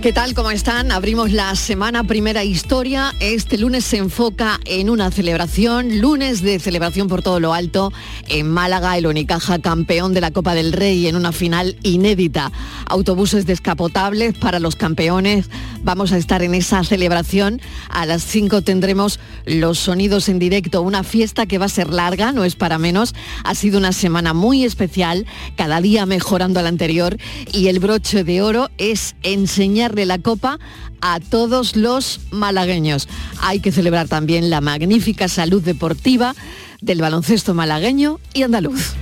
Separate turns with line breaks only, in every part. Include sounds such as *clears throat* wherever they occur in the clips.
¿Qué tal? ¿Cómo están? Abrimos la semana primera historia. Este lunes se enfoca en una celebración, lunes de celebración por todo lo alto en Málaga, el Unicaja campeón de la Copa del Rey en una final inédita. Autobuses descapotables para los campeones. Vamos a estar en esa celebración. A las 5 tendremos los sonidos en directo, una fiesta que va a ser larga, no es para menos. Ha sido una semana muy especial, cada día mejorando al anterior y el broche de oro es enseñar la copa a todos los malagueños. Hay que celebrar también la magnífica salud deportiva del baloncesto malagueño y andaluz.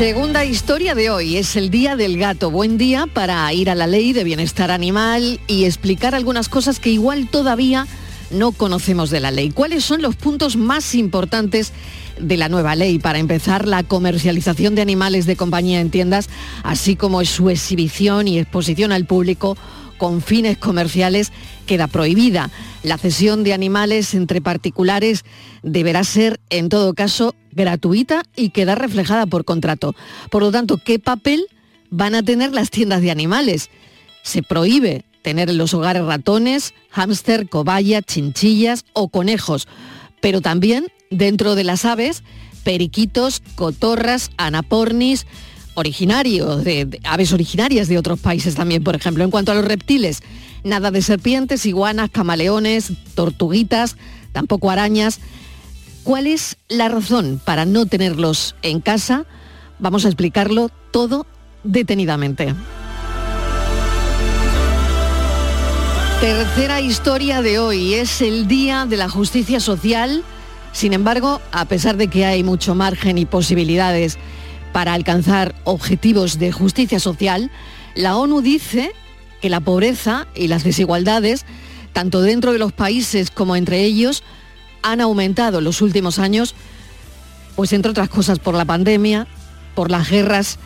Segunda historia de hoy es el Día del Gato. Buen día para ir a la ley de bienestar animal y explicar algunas cosas que igual todavía no conocemos de la ley. ¿Cuáles son los puntos más importantes de la nueva ley. Para empezar, la comercialización de animales de compañía en tiendas, así como su exhibición y exposición al público con fines comerciales queda prohibida. La cesión de animales entre particulares deberá ser, en todo caso, gratuita y queda reflejada por contrato. Por lo tanto, ¿qué papel van a tener las tiendas de animales? Se prohíbe tener en los hogares ratones, hámster, cobaya, chinchillas o conejos, pero también dentro de las aves, periquitos, cotorras, anapornis, originarios, de, aves originarias de otros países también, por ejemplo. En cuanto a los reptiles, nada de serpientes, iguanas, camaleones, tortuguitas, tampoco arañas. ¿Cuál es la razón para no tenerlos en casa? Vamos a explicarlo todo detenidamente. Tercera historia de hoy es el Día de la Justicia Social sin embargo, a pesar de que hay mucho margen y posibilidades para alcanzar objetivos de justicia social, la ONU dice que la pobreza y las desigualdades, tanto dentro de los países como entre ellos, han aumentado en los últimos años, pues entre otras cosas por la pandemia, por las guerras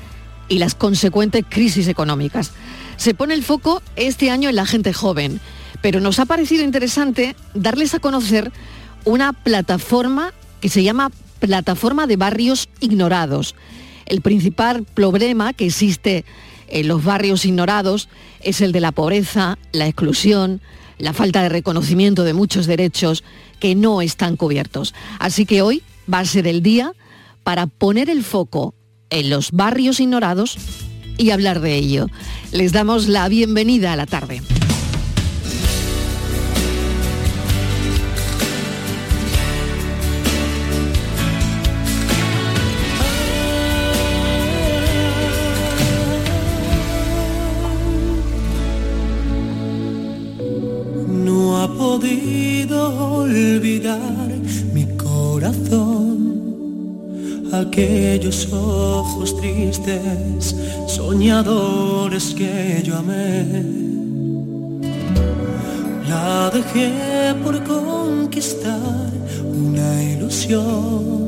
y las consecuentes crisis económicas. Se pone el foco este año en la gente joven, pero nos ha parecido interesante darles a conocer una plataforma que se llama Plataforma de Barrios Ignorados. El principal problema que existe en los barrios ignorados es el de la pobreza, la exclusión, la falta de reconocimiento de muchos derechos que no están cubiertos. Así que hoy va a ser el día para poner el foco en los barrios ignorados y hablar de ello. Les damos la bienvenida a la tarde.
Aquellos ojos tristes, soñadores que yo amé. La dejé por conquistar una ilusión.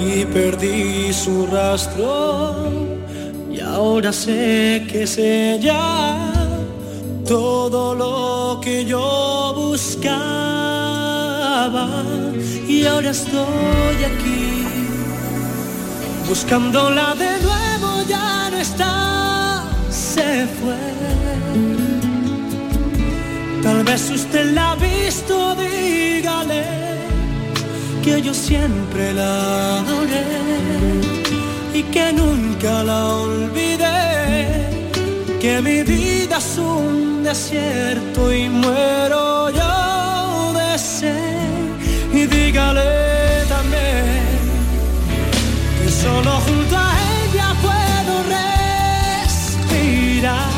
Y perdí su rastro. Y ahora sé que es ella. Todo lo que yo buscaba y ahora estoy aquí. Buscándola de nuevo ya no está se fue. Tal vez usted la ha visto dígale que yo siempre la adoré y que nunca la olvidé. Que mi vida es un desierto y muero dígale también que solo junto a ella puedo respirar.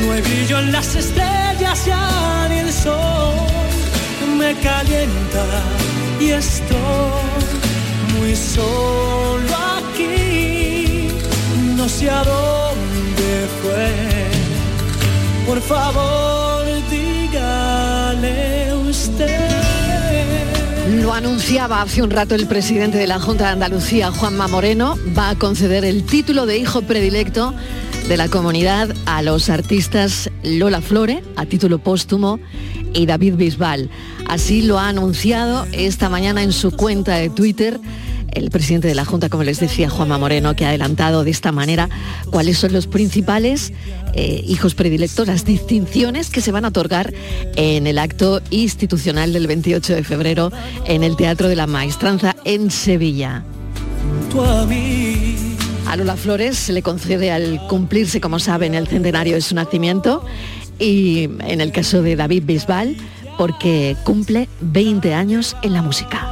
No hay brillo en las estrellas ya ni el sol me calienta y estoy muy solo no sé a dónde fue. Por favor, dígale.
Lo anunciaba hace un rato el presidente de la Junta de Andalucía, Juanma Moreno, va a conceder el título de hijo predilecto de la comunidad a los artistas Lola Flore, a título póstumo, y David Bisbal. Así lo ha anunciado esta mañana en su cuenta de Twitter el presidente de la Junta, como les decía Juanma Moreno, que ha adelantado de esta manera cuáles son los principales eh, hijos predilectos, las distinciones que se van a otorgar en el acto institucional del 28 de febrero en el Teatro de la Maestranza en Sevilla. A Lola Flores se le concede al cumplirse, como saben, el centenario de su nacimiento y en el caso de David Bisbal, porque cumple 20 años en la música.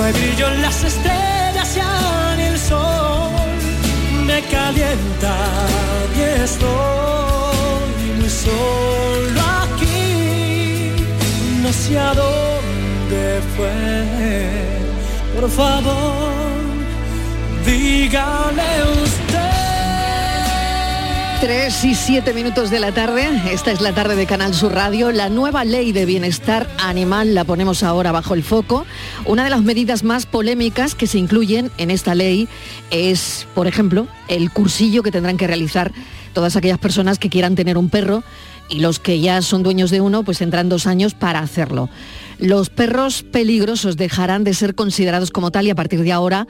No hay brillo en las estrellas ya ni el sol me calienta y estoy muy solo aquí. No sé a dónde fue. Por favor, dígale usted.
3 y 7 minutos de la tarde, esta es la tarde de Canal Sur Radio. La nueva ley de bienestar animal la ponemos ahora bajo el foco. Una de las medidas más polémicas que se incluyen en esta ley es, por ejemplo, el cursillo que tendrán que realizar todas aquellas personas que quieran tener un perro y los que ya son dueños de uno, pues tendrán dos años para hacerlo. Los perros peligrosos dejarán de ser considerados como tal y a partir de ahora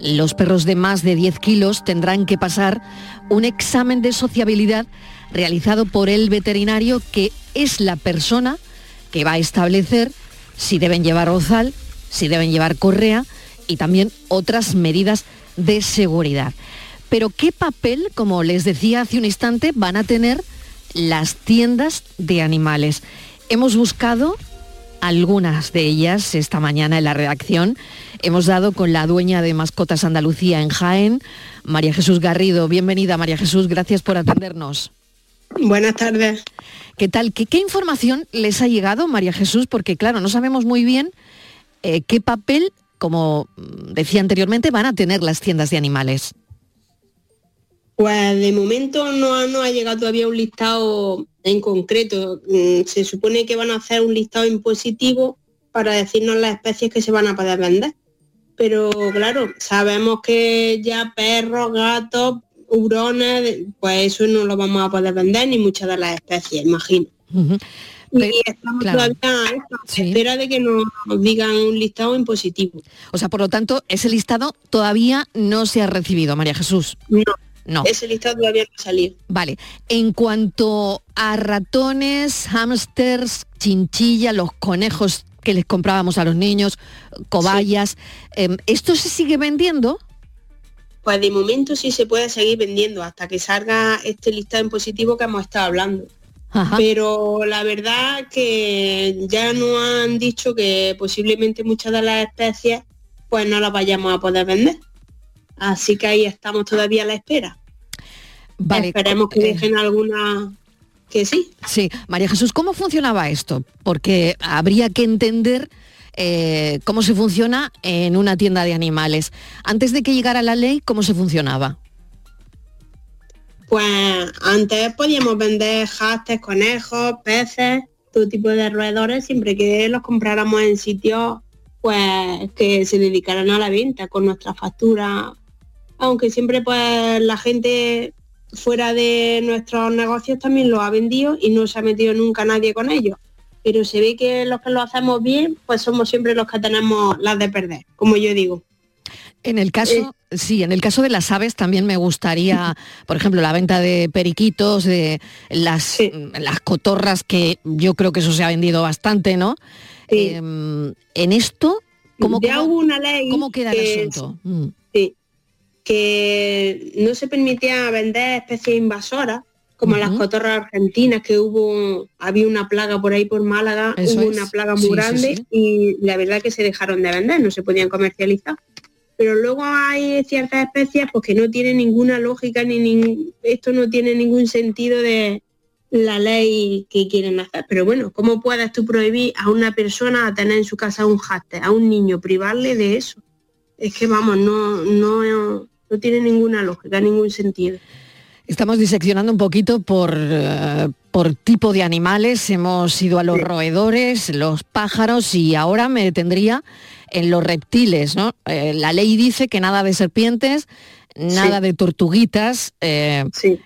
los perros de más de 10 kilos tendrán que pasar un examen de sociabilidad realizado por el veterinario que es la persona que va a establecer si deben llevar ozal, si deben llevar correa y también otras medidas de seguridad. Pero ¿qué papel, como les decía hace un instante, van a tener las tiendas de animales? Hemos buscado algunas de ellas esta mañana en la redacción. Hemos dado con la dueña de Mascotas Andalucía en Jaén, María Jesús Garrido. Bienvenida, María Jesús, gracias por atendernos.
Buenas tardes.
¿Qué tal? ¿Qué, qué información les ha llegado, María Jesús? Porque claro, no sabemos muy bien eh, qué papel, como decía anteriormente, van a tener las tiendas de animales.
Pues de momento no, no ha llegado todavía un listado en concreto. Mm, Se supone que van a hacer un listado impositivo para decirnos las especies que se van a poder vender. Pero claro, sabemos que ya perros, gatos, hurones, pues eso no lo vamos a poder vender ni muchas de las especies, imagino.
Ujú.
Y estamos
claro.
todavía a esta
Sí.
espera de que nos digan un listado impositivo.
O sea, por lo tanto, ese listado todavía no se ha recibido, María Jesús.
No,
No.
ese listado todavía no ha salido.
Vale. En cuanto a ratones, hámsters, chinchilla, los conejos que les comprábamos a los niños, cobayas, em, ¿esto se sigue vendiendo?
Pues de momento sí se puede seguir vendiendo hasta que salga este listado impositivo que hemos estado hablando.
Ajá.
Pero la verdad que ya nos han dicho que posiblemente muchas de las especies pues no las vayamos a poder vender. Así que ahí estamos todavía a la espera.
Vale.
Esperemos que
eh,
dejen alguna que sí.
Sí, María Jesús, ¿cómo funcionaba esto? Porque habría que entender eh, cómo se funciona en una tienda de animales. Antes de que llegara la ley, ¿cómo se funcionaba?
Pues antes podíamos vender jastes, conejos, peces, todo tipo de roedores, siempre que los compráramos en sitios pues que se dedicaran a la venta con nuestra factura. Aunque siempre pues la gente fuera de nuestros negocios también lo ha vendido y no se ha metido nunca nadie con ellos. Pero se ve que los que lo hacemos bien, pues somos siempre los que tenemos las de perder, como yo digo.
En el caso, sí, en el caso de las aves también me gustaría, *laughs* por ejemplo, la venta de periquitos, de las,
Sí.
las cotorras, que yo creo que eso se ha vendido bastante, ¿no?
Sí.
Em, en esto, ¿cómo,
ya
cómo-
hubo una ley
cómo queda el asunto? Mm,
Sí, que no se permitía vender especies invasoras como las cotorras argentinas, que hubo, había una plaga por ahí por Málaga, hubo una plaga muy grande y la verdad que se dejaron de vender, no se podían comercializar. Pero luego hay ciertas especies pues, que no tienen ninguna lógica, ni, esto no tiene ningún sentido de la ley que quieren hacer. Pero bueno, ¿cómo puedes tú prohibir a una persona a tener en su casa un háster, a un niño, privarle de eso? Es que vamos, no, no, no tiene ninguna lógica, ningún sentido.
Estamos diseccionando un poquito por, eh, por tipo de animales. Hemos ido a los roedores, los pájaros y ahora me detendría en los reptiles. ¿no? Eh, la ley dice que nada de serpientes, nada de tortuguitas, eh,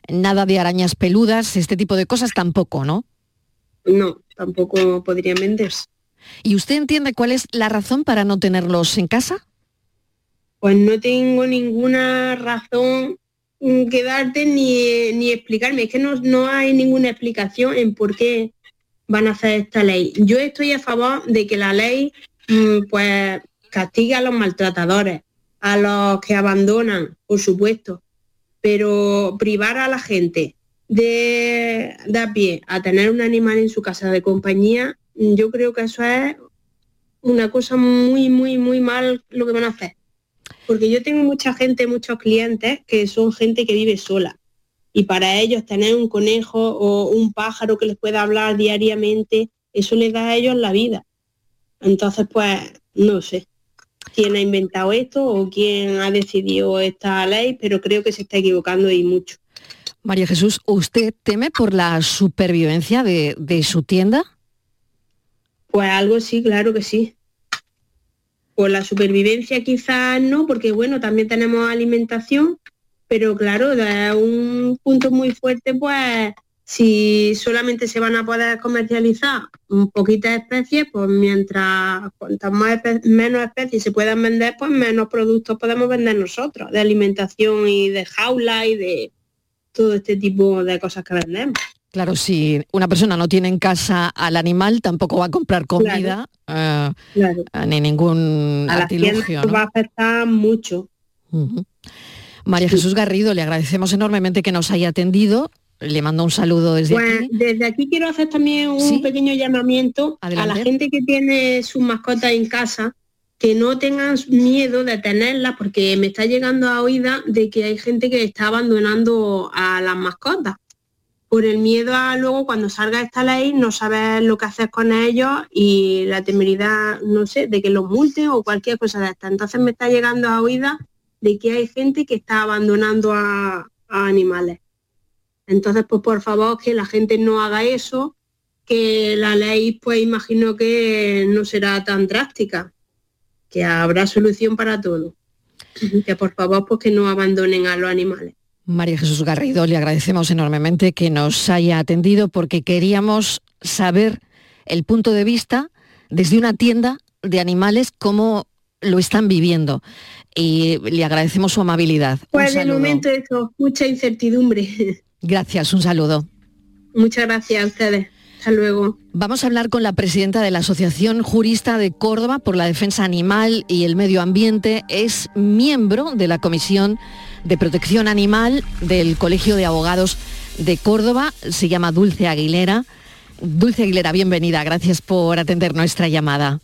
nada de arañas peludas, este tipo de cosas tampoco, ¿no?
No, tampoco podrían venderse.
¿Y usted entiende cuál es la razón para no tenerlos en casa?
Pues no tengo ninguna razón Mm, quedarte ni, ni explicarme, es que no, no hay ninguna explicación en por qué van a hacer esta ley. Yo estoy a favor de que la ley mm, pues castigue a los maltratadores, a los que abandonan, por supuesto, pero privar a la gente de, de a pie a tener un animal en su casa de compañía, yo creo que eso es una cosa muy, muy, muy mal lo que van a hacer. Porque yo tengo mucha gente, muchos clientes que son gente que vive sola. Y para ellos tener un conejo o un pájaro que les pueda hablar diariamente, eso les da a ellos la vida. Entonces, pues, no sé quién ha inventado esto o quién ha decidido esta ley, pero creo que se está equivocando y mucho.
María Jesús, ¿usted teme por la supervivencia de, de su tienda?
Pues algo sí, claro que sí. Por la supervivencia quizás no, porque bueno, también tenemos alimentación, pero claro, de un punto muy fuerte, pues si solamente se van a poder comercializar un poquitas especies, pues mientras cuantas más menos especies se puedan vender, pues menos productos podemos vender nosotros, de alimentación y de jaula y de todo este tipo de cosas que vendemos.
Claro, si una persona no tiene en casa al animal, tampoco va a comprar comida eh, ni ningún a artilugio.
va a afectar mucho.
María Jesús Garrido, le agradecemos enormemente que nos haya atendido. Le mando un saludo desde pues, aquí.
Desde aquí quiero hacer también un pequeño llamamiento a la gente que tiene sus mascotas en casa, que no tengan miedo de tenerlas, porque me está llegando a oída de que hay gente que está abandonando a las mascotas por el miedo a luego cuando salga esta ley no saber lo que hacer con ellos y la temeridad, no sé, de que los multen o cualquier cosa de esta. Entonces me está llegando a oída de que hay gente que está abandonando a, animales. Entonces, pues por favor, que la gente no haga eso, que la ley, pues imagino que no será tan drástica, que habrá solución para todo. Que por favor, pues que no abandonen a los animales.
María Jesús Garrido, le agradecemos enormemente que nos haya atendido porque queríamos saber el punto de vista desde una tienda de animales cómo lo están viviendo y le agradecemos su amabilidad.
Pues de momento eso, mucha incertidumbre. *laughs*
Gracias, un saludo.
Muchas gracias a ustedes. Hasta luego.
Vamos a hablar con la presidenta de la Asociación Jurista de Córdoba por la Defensa Animal y el Medio Ambiente. Es miembro de la Comisión de Protección Animal del Colegio de Abogados de Córdoba. Se llama Dulce Aguilera. Dulce Aguilera, bienvenida. Gracias por atender nuestra llamada.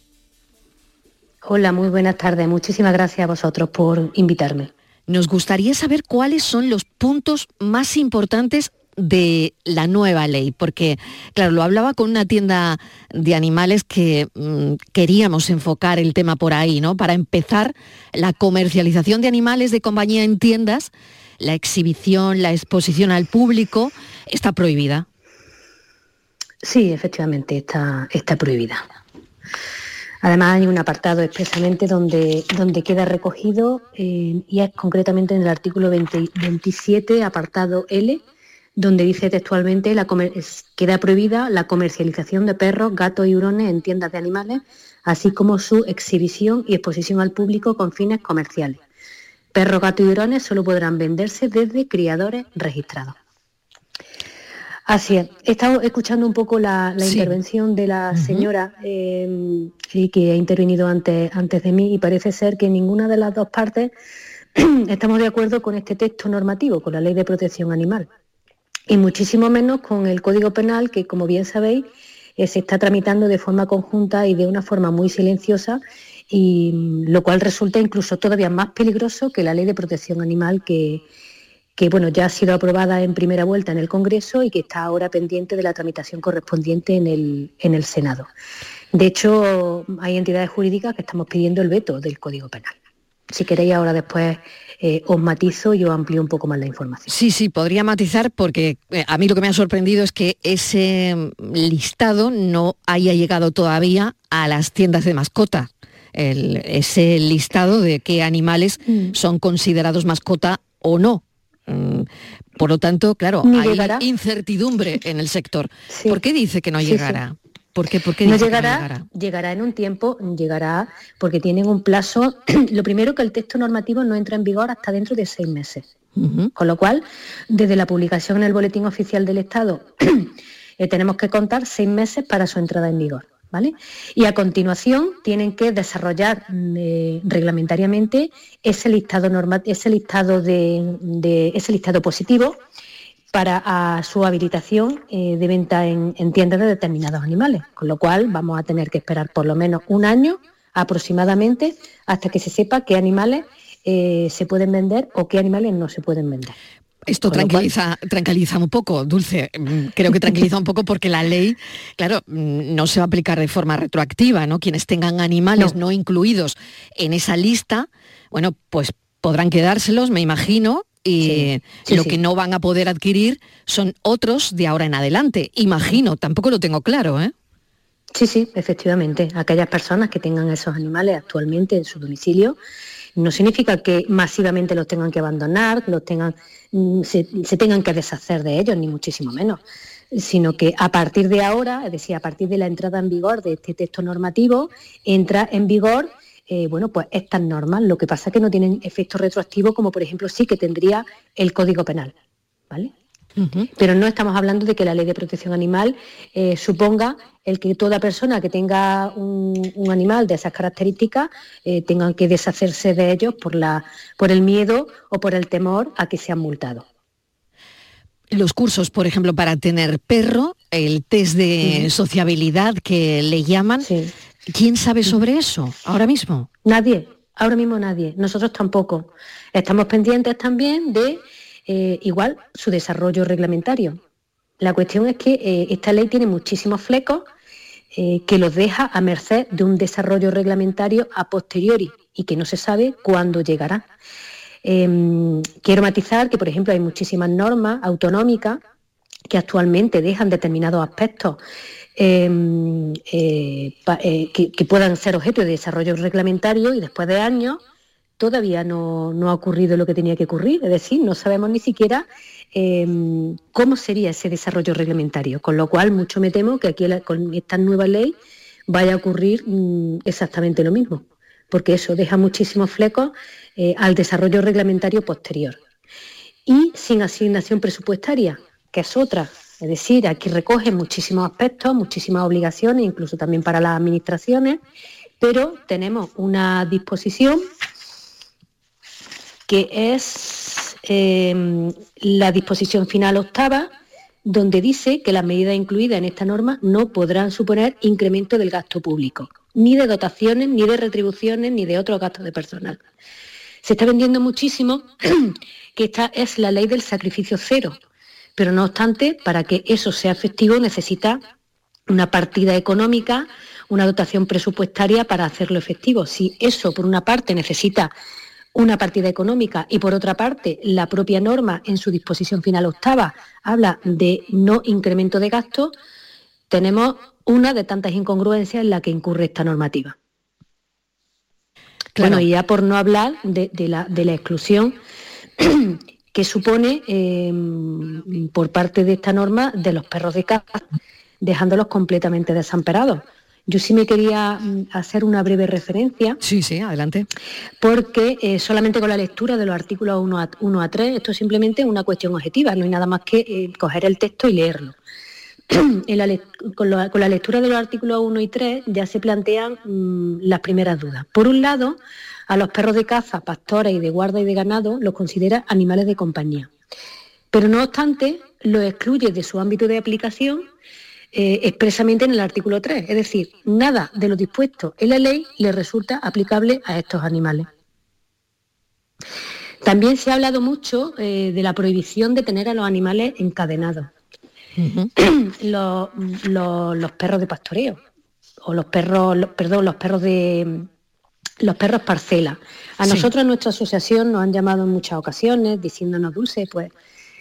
Hola, muy buenas tardes. Muchísimas gracias a vosotros por invitarme.
Nos gustaría saber cuáles son los puntos más importantes de la nueva ley, porque, claro, lo hablaba con una tienda de animales que mm, queríamos enfocar el tema por ahí, ¿no? Para empezar, la comercialización de animales de compañía en tiendas, la exhibición, la exposición al público, está prohibida.
Sí, efectivamente, está, está prohibida. Además hay un apartado expresamente donde, donde queda recogido eh, y es concretamente en el artículo 27, apartado L, donde dice textualmente la queda prohibida la comercialización de perros, gatos y hurones en tiendas de animales, así como su exhibición y exposición al público con fines comerciales. Perros, gatos y hurones solo podrán venderse desde criadores registrados. Así es. He estado escuchando un poco la, intervención de la señora eh, que ha intervenido antes, antes de mí y parece ser que ninguna de las dos partes *clears throat* estamos de acuerdo con este texto normativo, con la ley de protección animal. Y muchísimo menos con el Código Penal que, como bien sabéis, eh, se está tramitando de forma conjunta y de una forma muy silenciosa y mm, lo cual resulta incluso todavía más peligroso que la ley de protección animal que, que bueno, ya ha sido aprobada en primera vuelta en el Congreso y que está ahora pendiente de la tramitación correspondiente en el, en el Senado. De hecho, hay entidades jurídicas que estamos pidiendo el veto del Código Penal. Si queréis ahora después eh, os matizo y os amplío un poco más la información.
Sí, sí, podría matizar porque eh, a mí lo que me ha sorprendido es que ese mm, listado no haya llegado todavía a las tiendas de mascota. ese listado de qué animales mm. son considerados mascota o no. Mm, por lo tanto, claro, hay incertidumbre en el sector. ¿Por qué dice que no llegará? ¿Por qué,
no, llegará, llegará, en un tiempo, llegará porque tienen un plazo. *clears throat* lo primero que el texto normativo no entra en vigor hasta dentro de seis meses. Con lo cual, desde la publicación en el Boletín Oficial del Estado, *clears throat* eh, tenemos que contar seis meses para su entrada en vigor. ¿Vale? Y a continuación tienen que desarrollar mm, eh, reglamentariamente ese listado ese listado de, ese listado positivo para su habilitación eh, de venta en, tiendas de determinados animales, con lo cual vamos a tener que esperar por lo menos un año aproximadamente hasta que se sepa qué animales eh, se pueden vender o qué animales no se pueden vender.
Esto tranquiliza, tranquiliza un poco, Dulce. Mm, creo que tranquiliza un poco porque la ley, claro, mm, no se va a aplicar de forma retroactiva, ¿no? Quienes tengan animales no incluidos en esa lista, bueno, pues podrán quedárselos, me imagino, y lo que no van a poder adquirir son otros de ahora en adelante. Imagino, tampoco lo tengo claro, ¿eh?
Sí, sí, efectivamente. Aquellas personas que tengan esos animales actualmente en su domicilio, no significa que masivamente los tengan que abandonar, los tengan, mm, se, tengan que deshacer de ellos, ni muchísimo menos sino que a partir de ahora, es decir, a partir de la entrada en vigor de este texto normativo, entra en vigor eh, bueno, pues estas normas. Lo que pasa es que no tienen efecto retroactivo, como por ejemplo sí que tendría el Código Penal. ¿Vale? Pero no estamos hablando de que la ley de protección animal eh, suponga el que toda persona que tenga un, animal de esas características eh, tenga que deshacerse de ellos por, la, por el miedo o por el temor a que sean multados.
Los cursos, por ejemplo, para tener perro, el test de sociabilidad que le llaman, ¿Quién sabe sobre eso ahora mismo?
Nadie, ahora mismo nadie, nosotros tampoco. Estamos pendientes también de, eh, igual, su desarrollo reglamentario. La cuestión es que eh, esta ley tiene muchísimos flecos eh, que los deja a merced de un desarrollo reglamentario a posteriori y que no se sabe cuándo llegará. Em, quiero matizar que, por ejemplo, hay muchísimas normas autonómicas que actualmente dejan determinados aspectos Em, eh, eh, que, puedan ser objeto de desarrollo reglamentario y después de años todavía no, ha ocurrido lo que tenía que ocurrir, es decir, no sabemos ni siquiera em, cómo sería ese desarrollo reglamentario, con lo cual mucho me temo que aquí con esta nueva ley vaya a ocurrir mm, exactamente lo mismo, porque eso deja muchísimos flecos eh, al desarrollo reglamentario posterior. Y sin asignación presupuestaria, que es otra es decir, aquí recoge muchísimos aspectos, muchísimas obligaciones, incluso también para las administraciones, pero tenemos una disposición que es em, la disposición final octava, donde dice que las medidas incluidas en esta norma no podrán suponer incremento del gasto público, ni de dotaciones, ni de retribuciones, ni de otros gastos de personal. Se está vendiendo muchísimo *clears throat* que esta es la ley del sacrificio cero, pero no obstante, para que eso sea efectivo necesita una partida económica, una dotación presupuestaria para hacerlo efectivo. Si eso, por una parte, necesita una partida económica y por otra parte la propia norma en su disposición final octava habla de no incremento de gastos, tenemos una de tantas incongruencias en la que incurre esta normativa. Bueno, y ya por no hablar de, la, de la exclusión *clears throat* que supone em, por parte de esta norma de los perros de caza, dejándolos completamente desamparados. Yo sí me quería mm, hacer una breve referencia.
Sí, sí, adelante.
Porque eh, solamente con la lectura de los artículos 1 a, 1 a 3, esto es simplemente una cuestión objetiva, no hay nada más que eh, coger el texto y leerlo. *clears throat* con, la lectura de los artículos 1 y 3 ya se plantean mm, las primeras dudas. Por un lado, a los perros de caza, pastores y de guarda y de ganado los considera animales de compañía. Pero no obstante, lo excluye de su ámbito de aplicación eh, expresamente en el artículo 3. Es decir, nada de lo dispuesto en la ley le resulta aplicable a estos animales. También se ha hablado mucho eh, de la prohibición de tener a los animales encadenados. *clears throat* los, perros de pastoreo o los perros, perdón, los perros de los perros parcela. A nosotros en nuestra asociación nos han llamado en muchas ocasiones diciéndonos dulce, pues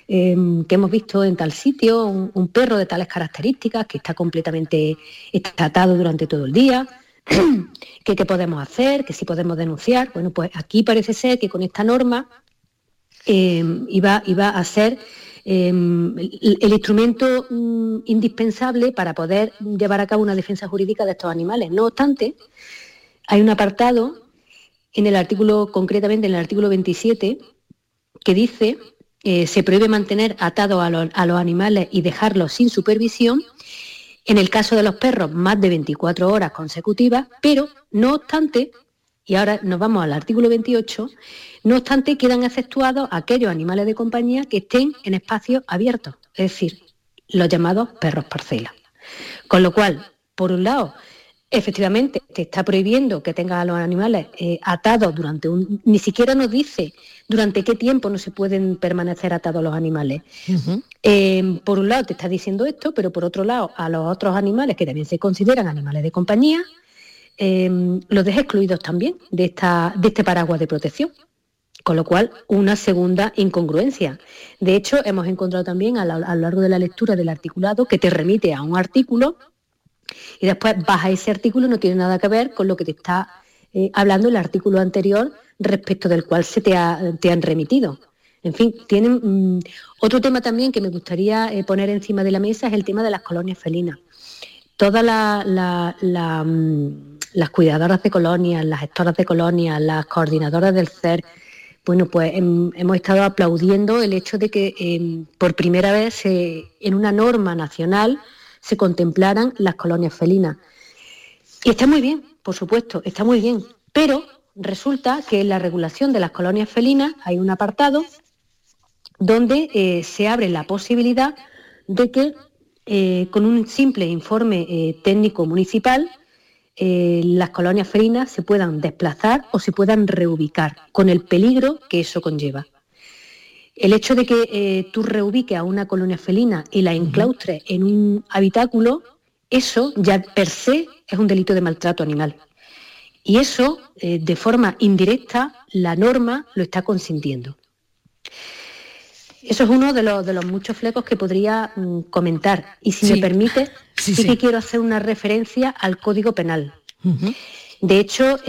em, que hemos visto en tal sitio un, perro de tales características que está completamente atado durante todo el día. *clears throat* ¿Qué, ¿Qué podemos hacer? ¿Qué si podemos denunciar? Bueno, pues aquí parece ser que con esta norma em, iba, iba a ser Em, el, instrumento mm, indispensable para poder llevar a cabo una defensa jurídica de estos animales. No obstante, hay un apartado en el artículo, concretamente en el artículo 27, que dice eh, se prohíbe mantener atados a, a los animales y dejarlos sin supervisión en el caso de los perros más de 24 horas consecutivas, pero no obstante, y ahora nos vamos al artículo 28, no obstante, quedan exceptuados aquellos animales de compañía que estén en espacios abiertos, es decir, los llamados perros parcela. Con lo cual, por un lado, efectivamente te está prohibiendo que tengas a los animales eh, atados durante un... Ni siquiera nos dice durante qué tiempo no se pueden permanecer atados los animales. Eh, por un lado te está diciendo esto, pero por otro lado a los otros animales que también se consideran animales de compañía, eh, los deja excluidos también de, esta, de este paraguas de protección. Con lo cual, una segunda incongruencia. De hecho, hemos encontrado también a, lo largo de la lectura del articulado que te remite a un artículo y después vas a ese artículo no tiene nada que ver con lo que te está eh, hablando el artículo anterior respecto del cual se te, han remitido. En fin, tienen mm, otro tema también que me gustaría eh, poner encima de la mesa es el tema de las colonias felinas. Todas mm, las cuidadoras de colonias, las gestoras de colonias, las coordinadoras del CER, bueno, pues hemos estado aplaudiendo el hecho de que em, por primera vez en una norma nacional se contemplaran las colonias felinas. Y está muy bien, por supuesto, está muy bien, pero resulta que en la regulación de las colonias felinas hay un apartado donde eh, se abre la posibilidad de que eh, con un simple informe eh, técnico municipal las colonias felinas se puedan desplazar o se puedan reubicar, con el peligro que eso conlleva. El hecho de que eh, tú reubiques a una colonia felina y la enclaustres en un habitáculo, eso ya per se es un delito de maltrato animal. Y eso, eh, de forma indirecta, la norma lo está consintiendo. Eso es uno de los, muchos flecos que podría mm, comentar. Y si me permite, *laughs* sí, que quiero hacer una referencia al Código Penal. De hecho,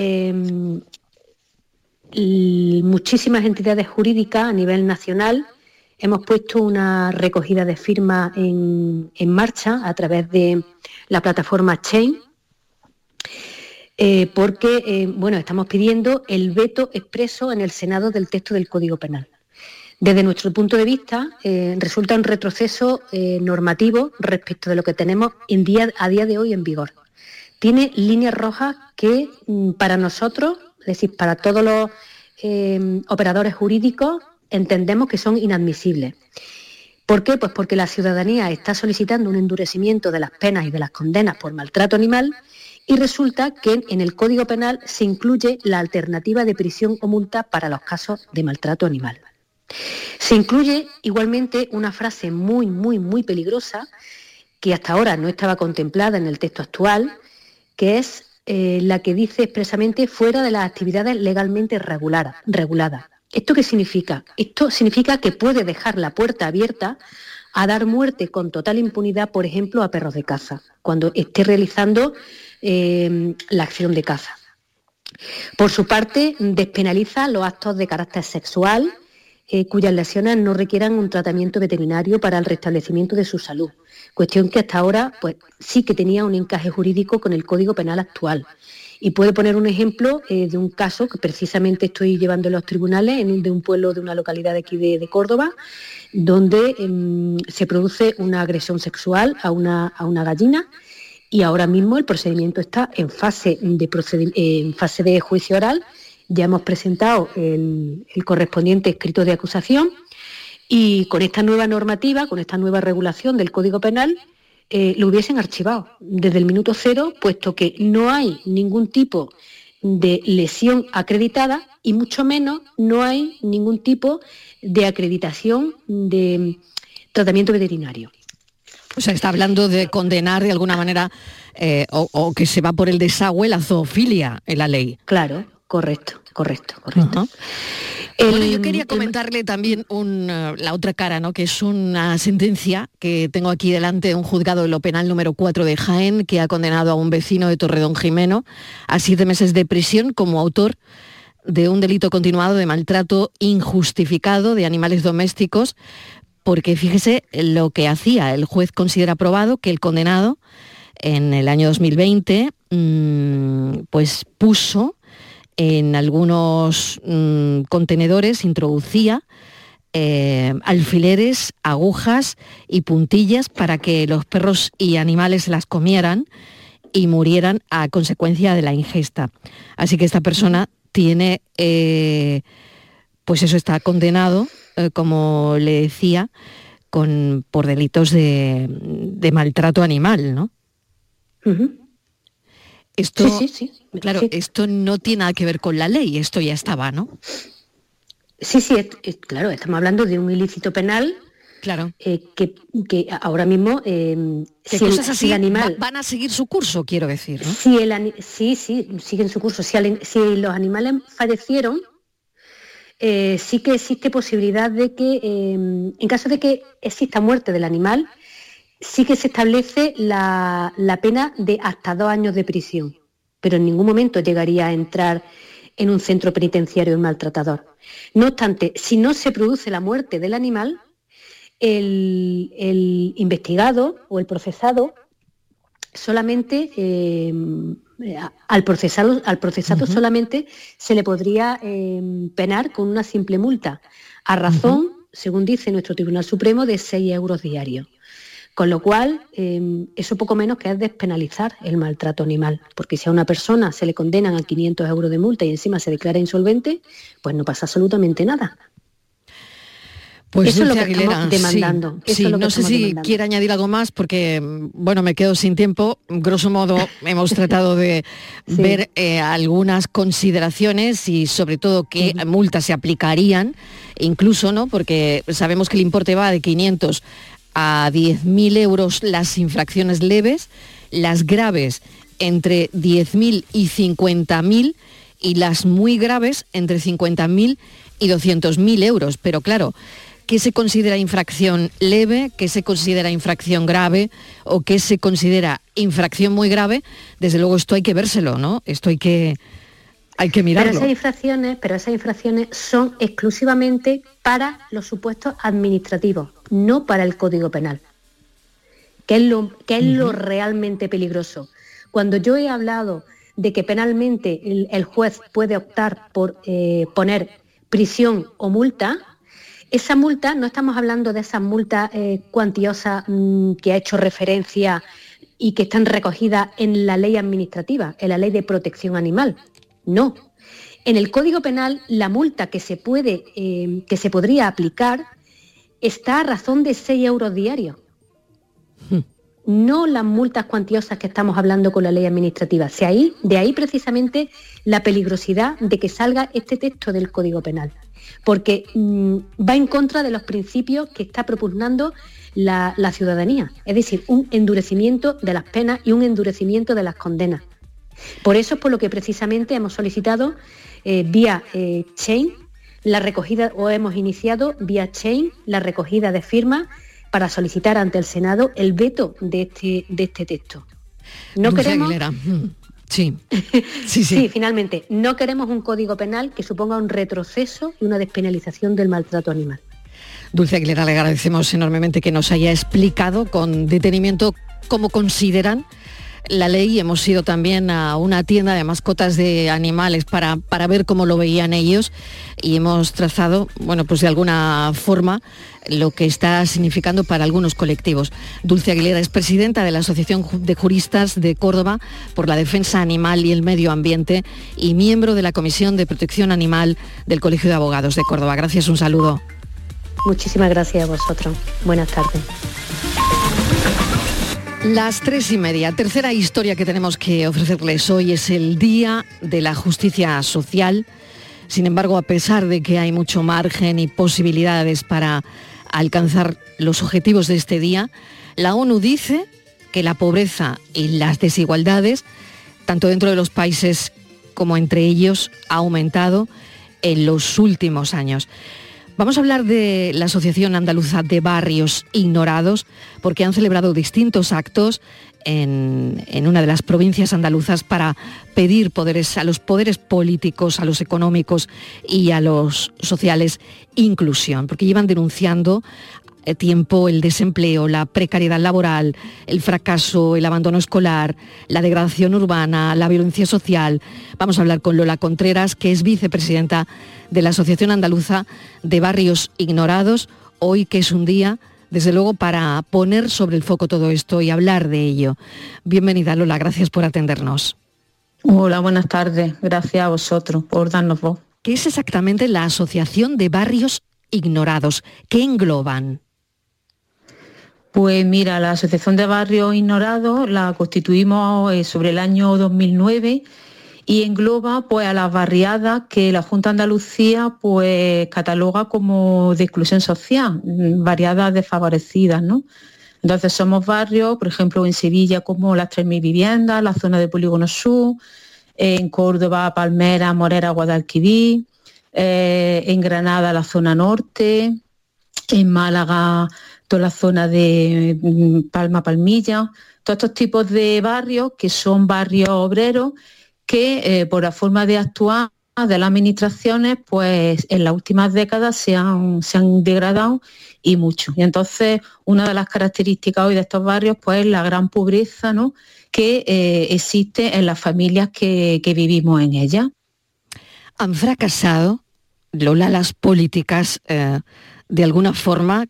muchísimas entidades jurídicas a nivel nacional hemos puesto una recogida de firmas en, marcha a través de la plataforma Chain, eh, porque eh, bueno, estamos pidiendo el veto expreso en el Senado del texto del Código Penal. Desde nuestro punto de vista, eh, resulta un retroceso normativo respecto de lo que tenemos a día de hoy en vigor. Tiene líneas rojas que mm, para nosotros, es decir, para todos los eh, operadores jurídicos, entendemos que son inadmisibles. ¿Por qué? Pues porque la ciudadanía está solicitando un endurecimiento de las penas y de las condenas por maltrato animal y resulta que en el Código Penal se incluye la alternativa de prisión o multa para los casos de maltrato animal. Se incluye igualmente una frase muy, muy, muy peligrosa que hasta ahora no estaba contemplada en el texto actual, que es eh, la que dice expresamente fuera de las actividades legalmente reguladas. ¿Esto qué significa? Esto significa que puede dejar la puerta abierta a dar muerte con total impunidad, por ejemplo, a perros de caza, cuando esté realizando eh, la acción de caza. Por su parte, despenaliza los actos de carácter sexual, eh, cuyas lesiones no requieran un tratamiento veterinario para el restablecimiento de su salud. Cuestión que hasta ahora pues, sí que tenía un encaje jurídico con el Código Penal actual. Y puedo poner un ejemplo eh, de un caso que precisamente estoy llevando en los tribunales, en un, de un pueblo de una localidad de aquí de, Córdoba, donde em, se produce una agresión sexual a una, a una gallina y ahora mismo el procedimiento está en fase de, en fase de juicio oral ya hemos presentado el, correspondiente escrito de acusación y con esta nueva normativa, con esta nueva regulación del Código Penal, eh, lo hubiesen archivado desde el minuto cero, puesto que no hay ningún tipo de lesión acreditada y mucho menos no hay ningún tipo de acreditación de tratamiento veterinario.
O sea, está hablando de condenar de alguna manera eh, o, que se va por el desagüe la zoofilia en la ley.
Claro, correcto, correcto, correcto.
bueno, yo quería comentarle también eh, la otra cara, ¿no? que es una sentencia que tengo aquí delante de un juzgado de lo penal número 4 de Jaén, que ha condenado a un vecino de Torredón Jimeno a siete meses de prisión como autor de un delito continuado de maltrato injustificado de animales domésticos, porque fíjese lo que hacía. El juez considera probado que el condenado en el año 2020 mm, pues puso en algunos mm, contenedores, introducía eh, alfileres, agujas y puntillas para que los perros y animales las comieran y murieran a consecuencia de la ingesta. Así que esta persona tiene, eh, pues eso está condenado, eh, como le decía, con, por delitos de, maltrato animal, ¿no? Esto, sí, sí, claro, esto no tiene nada que ver con la ley, esto ya estaba, ¿no?
Sí, sí, claro, estamos hablando de un ilícito penal
Claro.
Eh, que, ahora mismo,
eh, si, cosas así animal, van a seguir su curso, quiero decir. ¿no?
Si el, sí, sí, siguen su curso. Si, los animales fallecieron, eh, sí que existe posibilidad de que, en caso de que exista muerte del animal, sí que se establece la, la pena de hasta dos años de prisión, pero en ningún momento llegaría a entrar en un centro penitenciario un maltratador. No obstante, si no se produce la muerte del animal, el, investigado o el procesado solamente eh, al procesado, al procesado solamente se le podría eh, penar con una simple multa, a razón, según dice nuestro Tribunal Supremo, de 6 euros diarios. Con lo cual, eh, eso poco menos que es despenalizar el maltrato animal, porque si a una persona se le condenan a 500 euros de multa y encima se declara insolvente, pues no pasa absolutamente nada.
Pues eso es lo que estamos demandando. Sí, no sé si quiere añadir algo más porque, bueno, me quedo sin tiempo. Grosso modo, hemos tratado de *laughs* ver eh, algunas consideraciones y sobre todo qué multas se aplicarían, incluso, ¿no? Porque sabemos que el importe va de 500 a 10.000 euros las infracciones leves, las graves entre 10.000 y 50.000 y las muy graves entre 50.000 y 200.000 euros. Pero claro, qué se considera infracción leve, qué se considera infracción grave o qué se considera infracción muy grave, desde luego esto hay que vérselo, ¿no? Esto hay que, hay que mirarlo.
Pero esas infracciones, pero esas infracciones son exclusivamente para los supuestos administrativos, no para el Código Penal, que es lo, que es lo realmente peligroso. Cuando yo he hablado de que penalmente el, juez puede optar por eh, poner prisión o multa, esa multa, no estamos hablando de esas multas eh, cuantiosas mm, que ha hecho referencia y que están recogidas en la ley administrativa, en la ley de protección animal. No. En el Código Penal, la multa que se, puede, eh, que se podría aplicar está a razón de 6 euros diarios. Hmm. No las multas cuantiosas que estamos hablando con la ley administrativa. ahí, de ahí precisamente la peligrosidad de que salga este texto del Código Penal porque mm, va en contra de los principios que está propugnando la, ciudadanía, es decir, un endurecimiento de las penas y un endurecimiento de las condenas. Por eso es por lo que precisamente hemos solicitado eh, vía eh, Chain la recogida, o hemos iniciado vía Chain la recogida de firmas para solicitar ante el Senado el veto de este, de este texto.
No queremos, *laughs* Sí.
Sí, sí. finalmente, no queremos un código penal que suponga un retroceso y una despenalización del maltrato animal.
Dulce Aguilera, le agradecemos enormemente que nos haya explicado con detenimiento cómo consideran la ley. Hemos ido también a una tienda de mascotas de animales para, para ver cómo lo veían ellos y hemos trazado, bueno, pues de alguna forma lo que está significando para algunos colectivos. Dulce Aguilera es presidenta de la Asociación de Juristas de Córdoba por la Defensa Animal y el Medio Ambiente y miembro de la Comisión de Protección Animal del Colegio de Abogados de Córdoba. Gracias, un saludo.
Muchísimas gracias a vosotros. Buenas tardes.
Las tres y media. Tercera historia que tenemos que ofrecerles hoy es el Día de la Justicia Social. Sin embargo, a pesar de que hay mucho margen y posibilidades para alcanzar los objetivos de este día, la ONU dice que la pobreza y las desigualdades, tanto dentro de los países como entre ellos, ha aumentado en los últimos años. Vamos a hablar de la Asociación Andaluza de Barrios Ignorados, porque han celebrado distintos actos en, una de las provincias andaluzas para pedir poderes a los poderes políticos, a los económicos y a los sociales inclusión, porque llevan denunciando tiempo el desempleo, la precariedad laboral, el fracaso, el abandono escolar, la degradación urbana, la violencia social. Vamos a hablar con Lola Contreras, que es vicepresidenta de la Asociación Andaluza de Barrios Ignorados, hoy que es un día, desde luego, para poner sobre el foco todo esto y hablar de ello. Bienvenida Lola, gracias por atendernos.
Hola, buenas tardes. Gracias a vosotros por darnos voz.
¿Qué es exactamente la Asociación de Barrios Ignorados? ¿Qué engloban?
Pues mira, la Asociación de Barrios Ignorados la constituimos eh, sobre el año 2009 y engloba pues a las barriadas que la Junta de Andalucía pues cataloga como de exclusión social, mm, barriadas desfavorecidas, ¿no? Entonces somos barrios, por ejemplo, en Sevilla como las 3.000 viviendas, la zona de Polígono Sur, en Córdoba, Palmera, Morera, Guadalquivir, eh, en Granada la zona norte, en Málaga toda la zona de mm, Palma Palmilla, todos estos tipos de barrios que son barrios obreros que eh, por la forma de actuar de las administraciones, pues en las últimas décadas se han, se han degradado y mucho. Y entonces una de las características hoy de estos barrios pues es la gran pobreza ¿no? que eh, existe en las familias que, vivimos en ellas.
¿Han fracasado, Lola, las políticas eh, de alguna forma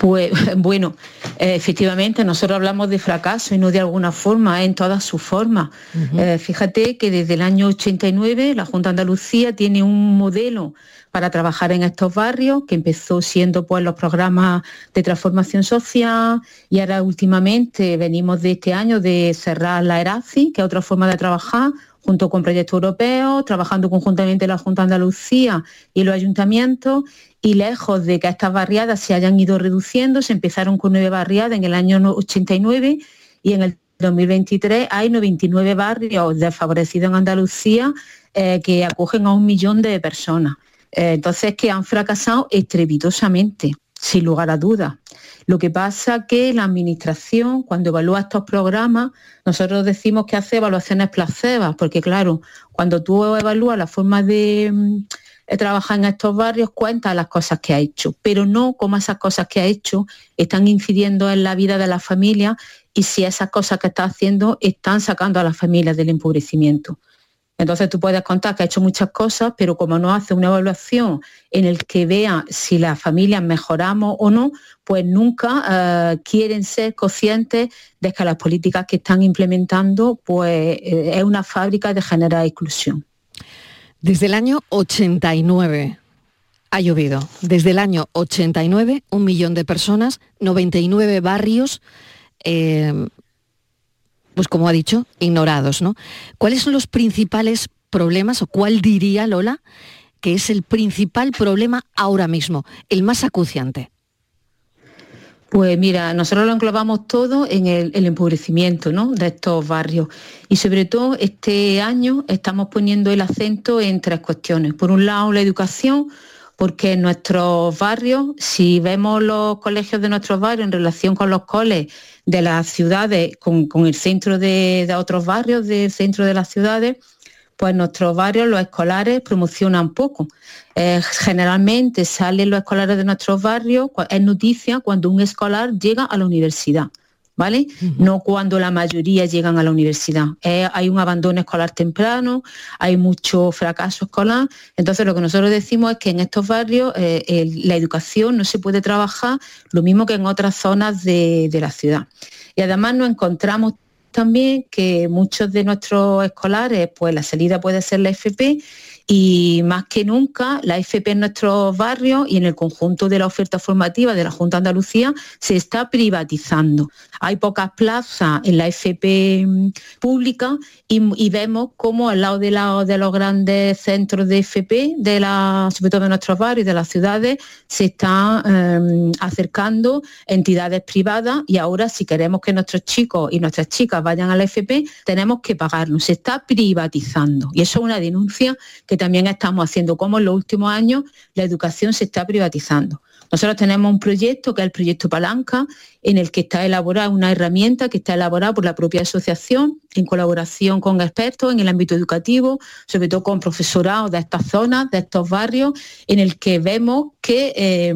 pues *laughs* bueno, eh, efectivamente nosotros hablamos de fracaso y no de alguna forma, en todas sus formas. Eh, fíjate que desde el año 89 la Junta de Andalucía tiene un modelo para trabajar en estos barrios, que empezó siendo pues los programas de transformación social y ahora últimamente venimos de este año de cerrar la ERACI, que es otra forma de trabajar, junto con proyectos europeos, trabajando conjuntamente la Junta de Andalucía y los ayuntamientos y lejos de que estas barriadas se hayan ido reduciendo, se empezaron con nueve barriadas en el año 89 y en el 2023 hay 99 barrios desfavorecidos en Andalucía eh, que acogen a un millón de personas. Eh, entonces, que han fracasado estrepitosamente, sin lugar a dudas. Lo que pasa que la administración, cuando evalúa estos programas, nosotros decimos que hace evaluaciones placebas, porque claro, cuando tú evalúas la forma de mm, trabajar en estos barrios, cuenta las cosas que ha hecho, pero no cómo esas cosas que ha hecho están incidiendo en la vida de la familia y si esas cosas que está haciendo están sacando a las familias del empobrecimiento. Entonces tú puedes contar que ha hecho muchas cosas, pero como no hace una evaluación en el que vea si las familias mejoramos o no, pues nunca eh, quieren ser conscientes de que las políticas que están implementando pues eh, es una fábrica de generar exclusión.
Desde el año 89 ha llovido. Desde el año 89, un millón de personas, 99 barrios, eh, pues como ha dicho, ignorados. ¿no? ¿Cuáles son los principales problemas o cuál diría Lola que es el principal problema ahora mismo, el más acuciante?
Pues mira, nosotros lo englobamos todo en el, empobrecimiento de estos barrios y sobre todo este año estamos poniendo el acento en tres cuestiones. Por un lado, la educación, porque en nuestros barrios, si vemos los colegios de nuestros barrios en relación con los coles de las ciudades, con, el centro de, otros barrios del centro de las ciudades, pues nuestros barrios, los escolares, promocionan poco. Eh, generalmente salen los escolares de nuestros barrios, es noticia cuando un escolar llega a la universidad. ¿Vale? No cuando la mayoría llegan a la universidad. Eh, hay un abandono escolar temprano, hay mucho fracaso escolar. Entonces lo que nosotros decimos es que en estos barrios eh, la educación no se puede trabajar lo mismo que en otras zonas de, de la ciudad. Y además nos encontramos también que muchos de nuestros escolares, pues la salida puede ser la FP y más que nunca la FP en nuestros barrios y en el conjunto de la oferta formativa de la Junta de Andalucía se está privatizando. Hay pocas plazas en la FP pública y, vemos cómo al lado de, de, los grandes centros de FP, de la, sobre todo de nuestros barrios de las ciudades, se están em, acercando entidades privadas y ahora si queremos que nuestros chicos y nuestras chicas vayan a la FP, tenemos que pagarnos. Se está privatizando y eso es una denuncia que también estamos haciendo, como en los últimos años la educación se está privatizando. Nosotros tenemos un proyecto que es el proyecto Palanca, en el que está elaborada una herramienta que está elaborada por la propia asociación en colaboración con expertos en el ámbito educativo, sobre todo con profesorado de estas zonas, de estos barrios, en el que vemos que eh,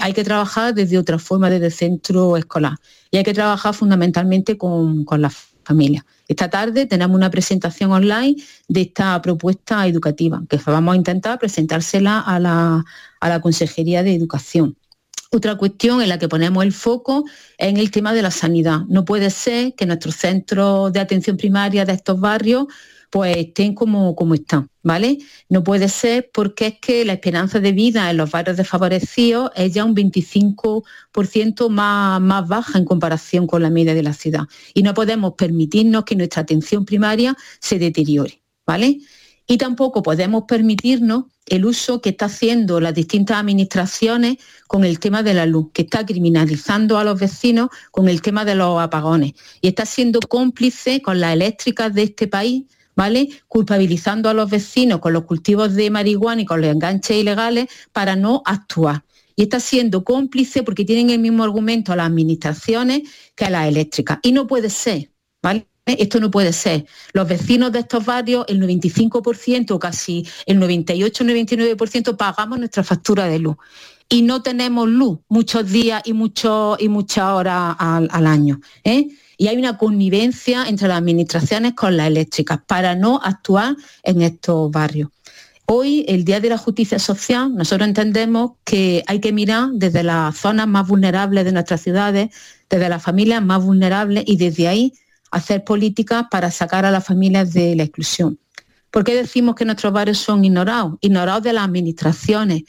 hay que trabajar desde otra forma, desde el centro escolar. Y hay que trabajar fundamentalmente con, con las familias. Esta tarde tenemos una presentación online de esta propuesta educativa, que vamos a intentar presentársela a la, a la Consejería de Educación. Otra cuestión en la que ponemos el foco es en el tema de la sanidad. No puede ser que nuestros centros de atención primaria de estos barrios pues estén como, como están, ¿vale? No puede ser porque es que la esperanza de vida en los barrios desfavorecidos es ya un 25% más, más baja en comparación con la media de la ciudad. Y no podemos permitirnos que nuestra atención primaria se deteriore, ¿vale? Y tampoco podemos permitirnos el uso que está haciendo las distintas administraciones con el tema de la luz, que está criminalizando a los vecinos con el tema de los apagones y está siendo cómplice con las eléctricas de este país ¿vale? Culpabilizando a los vecinos con los cultivos de marihuana y con los enganches ilegales para no actuar. Y está siendo cómplice porque tienen el mismo argumento a las administraciones que a las eléctricas. Y no puede ser, ¿vale? Esto no puede ser. Los vecinos de estos barrios, el 95%, casi el 98-99% pagamos nuestra factura de luz. Y no tenemos luz muchos días y, y muchas horas al, al año. ¿eh? Y hay una connivencia entre las administraciones con las eléctricas para no actuar en estos barrios. Hoy, el Día de la Justicia Social, nosotros entendemos que hay que mirar desde las zonas más vulnerables de nuestras ciudades, desde las familias más vulnerables y desde ahí hacer políticas para sacar a las familias de la exclusión. ¿Por qué decimos que nuestros barrios son ignorados? Ignorados de las administraciones.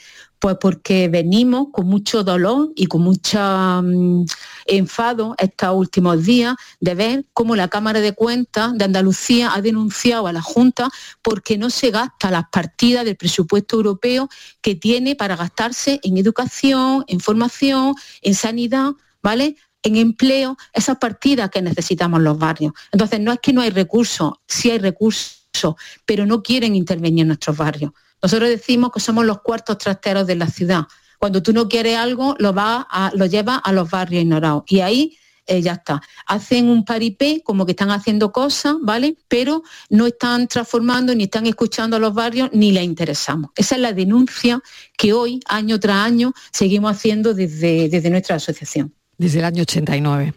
Pues porque venimos con mucho dolor y con mucho mm, enfado estos últimos días de ver cómo la Cámara de Cuentas de Andalucía ha denunciado a la Junta porque no se gasta las partidas del presupuesto europeo que tiene para gastarse en educación, en formación, en sanidad, ¿vale? en empleo, esas partidas que necesitamos los barrios. Entonces, no es que no hay recursos, sí hay recursos pero no quieren intervenir en nuestros barrios. Nosotros decimos que somos los cuartos trasteros de la ciudad. Cuando tú no quieres algo, lo, lo llevas a los barrios ignorados. Y ahí eh, ya está. Hacen un paripé como que están haciendo cosas, ¿vale? Pero no están transformando, ni están escuchando a los barrios, ni les interesamos. Esa es la denuncia que hoy, año tras año, seguimos haciendo desde, desde nuestra asociación.
Desde el año 89.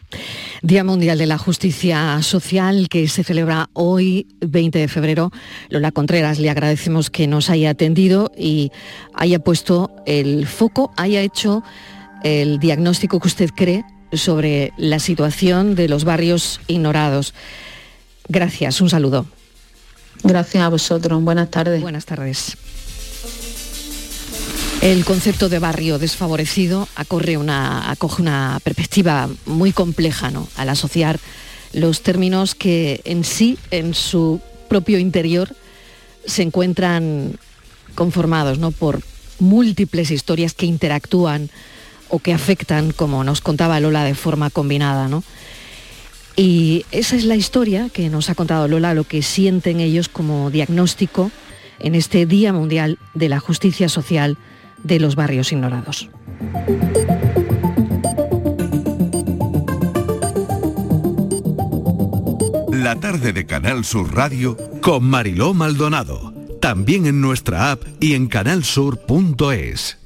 Día Mundial de la Justicia Social que se celebra hoy, 20 de febrero. Lola Contreras, le agradecemos que nos haya atendido y haya puesto el foco, haya hecho el diagnóstico que usted cree sobre la situación de los barrios ignorados. Gracias, un saludo.
Gracias a vosotros, buenas tardes.
Buenas tardes. El concepto de barrio desfavorecido acoge una perspectiva muy compleja ¿no? al asociar los términos que en sí, en su propio interior, se encuentran conformados ¿no? por múltiples historias que interactúan o que afectan, como nos contaba Lola, de forma combinada. ¿no? Y esa es la historia que nos ha contado Lola, lo que sienten ellos como diagnóstico en este Día Mundial de la Justicia Social de los barrios ignorados.
La tarde de Canal Sur Radio con Mariló Maldonado. También en nuestra app y en canalsur.es.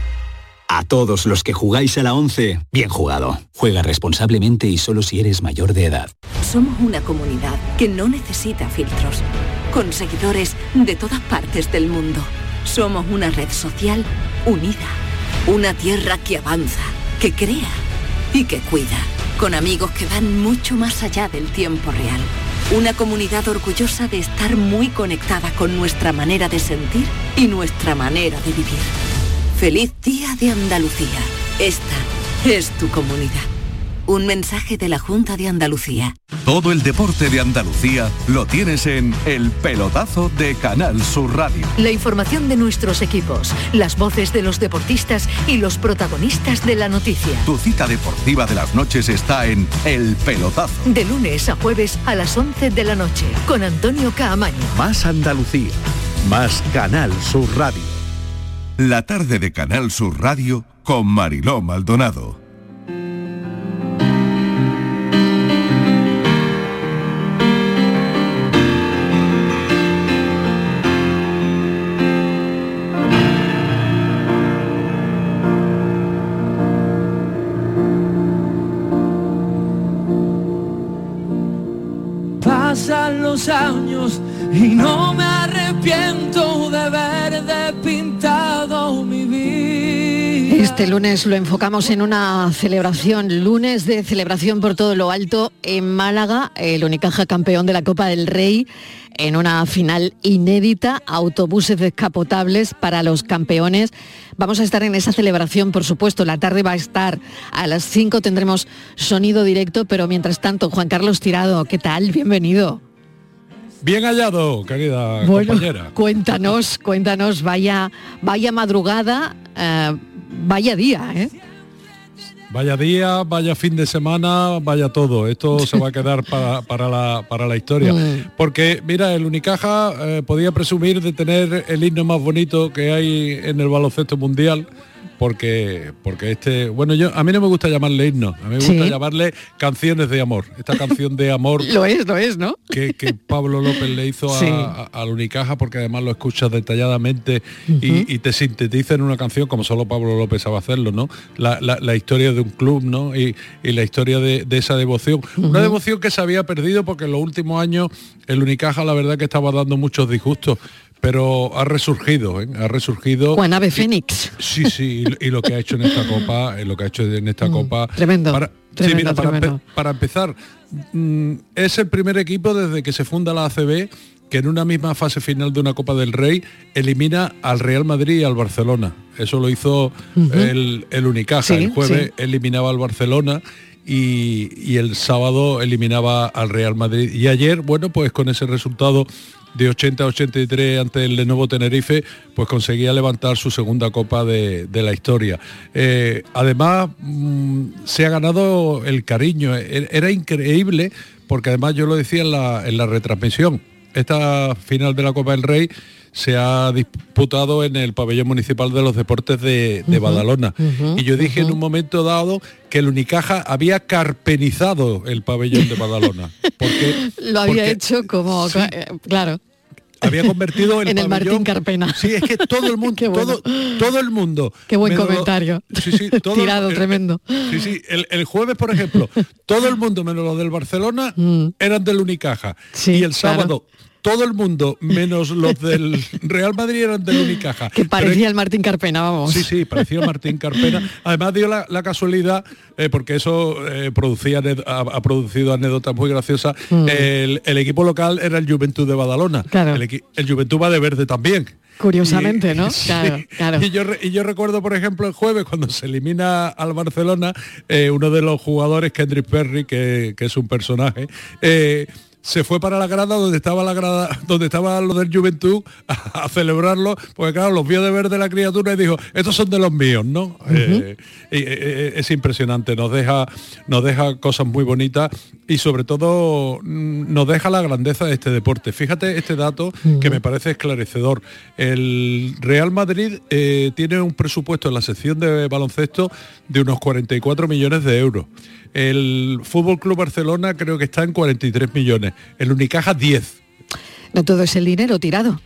A todos los que jugáis a la 11, bien jugado. Juega responsablemente y solo si eres mayor de edad.
Somos una comunidad que no necesita filtros, con seguidores de todas partes del mundo. Somos una red social unida, una tierra que avanza, que crea y que cuida, con amigos que van mucho más allá del tiempo real. Una comunidad orgullosa de estar muy conectada con nuestra manera de sentir y nuestra manera de vivir. Feliz Día de Andalucía. Esta es tu comunidad. Un mensaje de la Junta de Andalucía.
Todo el deporte de Andalucía lo tienes en El Pelotazo de Canal Sur Radio.
La información de nuestros equipos, las voces de los deportistas y los protagonistas de la noticia.
Tu cita deportiva de las noches está en El Pelotazo.
De lunes a jueves a las 11 de la noche con Antonio Caamaño.
Más Andalucía, más Canal Sur Radio. La tarde de Canal Sur Radio con Mariló Maldonado.
Pasan los años y no me arrepiento de mi vida.
Este lunes lo enfocamos en una celebración, lunes de celebración por todo lo alto en Málaga, el Unicaja campeón de la Copa del Rey en una final inédita, autobuses descapotables para los campeones. Vamos a estar en esa celebración, por supuesto, la tarde va a estar a las 5, tendremos sonido directo, pero mientras tanto, Juan Carlos Tirado, ¿qué tal? Bienvenido.
Bien hallado, querida
Bueno,
compañera.
cuéntanos, cuéntanos, vaya, vaya madrugada, eh, vaya día, ¿eh?
Vaya día, vaya fin de semana, vaya todo. Esto se va a quedar para, para la, para la historia.
Mm.
Porque, mira, el Unicaja eh, podía presumir de tener el himno más bonito que hay en el baloncesto mundial. Porque, porque este, bueno, yo a mí no me gusta llamarle himno, a mí me gusta
Sí.
llamarle canciones de amor. Esta canción de amor *laughs*
Lo es, lo es, ¿no?
que, que Pablo López le hizo a,
Sí.
a- al Unicaja porque además lo escuchas detalladamente y, y te sintetiza en una canción como solo Pablo López sabe hacerlo, ¿no? La, la- la historia de un club, ¿no? Y, y la historia de, de esa devoción. Una devoción que se había perdido porque en los últimos años el Unicaja la verdad que estaba dando muchos disgustos. Pero ha resurgido, ¿eh? ha resurgido.
Juan Ave Fénix.
Sí, sí, y, y lo que ha hecho en esta copa, eh, lo que ha hecho en esta copa.
Mm, tremendo,
Para, sí, mira, para,
tremendo.
empe- para empezar, mm, es el primer equipo desde que se funda la ACB que en una misma fase final de una Copa del Rey elimina al Real Madrid y al Barcelona. Eso lo hizo el, el Unicaja.
Sí,
el jueves
sí.
eliminaba al Barcelona y, y el sábado eliminaba al Real Madrid. Y ayer, bueno, pues con ese resultado de 80 a 83 ante el Lenovo Tenerife, pues conseguía levantar su segunda copa de, de la historia. Eh, además, mm, se ha ganado el cariño. E- Era increíble, porque además yo lo decía en la, en la retransmisión, esta final de la Copa del Rey se ha disputado en el pabellón municipal de los deportes de, Badalona. y yo dije en un momento dado que el Unicaja había carpenizado el pabellón de Badalona. Porque *laughs*
Lo había
porque
hecho como, eh, claro,
había convertido el
en el Martín
pabellón
Carpena.
Sí, es que todo el mundo, *laughs* todo, todo el mundo.
Qué buen
menos-
comentario.
Sí, sí, *laughs* todo-
Tirado,
el-
tremendo.
Sí, sí, el, el jueves, por ejemplo, todo el mundo menos los del Barcelona eran del Unicaja. y el
Mm. claro.
Todo el mundo menos los del Real Madrid eran del Unicaja.
Que parecía el Martín Carpena, vamos.
Sí, sí, parecía Martín Carpena. *laughs* Además dio la, la casualidad, eh, porque eso eh, producía, ha, ha producido anécdotas muy graciosas,
Mm.
el, el equipo local era el Juventud de Badalona.
Claro.
El, el Juventud va de verde también.
Curiosamente, ¿no? *laughs*
Sí.
Claro, claro.
Y yo, y yo recuerdo, por ejemplo, el jueves, cuando se elimina al Barcelona, eh, uno de los jugadores, Kendrick Perry, que, que es un personaje, eh, se fue para la grada donde estaba la grada, *laughs* donde estaba lo del Juventud a, a celebrarlo, porque claro, los vio de verde la criatura y dijo, estos son de los míos, ¿no? Eh, eh, eh, es impresionante, nos deja, nos deja cosas muy bonitas y sobre todo mm, nos deja la grandeza de este deporte. Fíjate este dato que me parece esclarecedor. El Real Madrid eh, tiene un presupuesto en la sección de baloncesto de unos 44 millones de euros. El Fútbol Club Barcelona creo que está en 43 millones. El Unicaja 10.
No todo es el dinero tirado.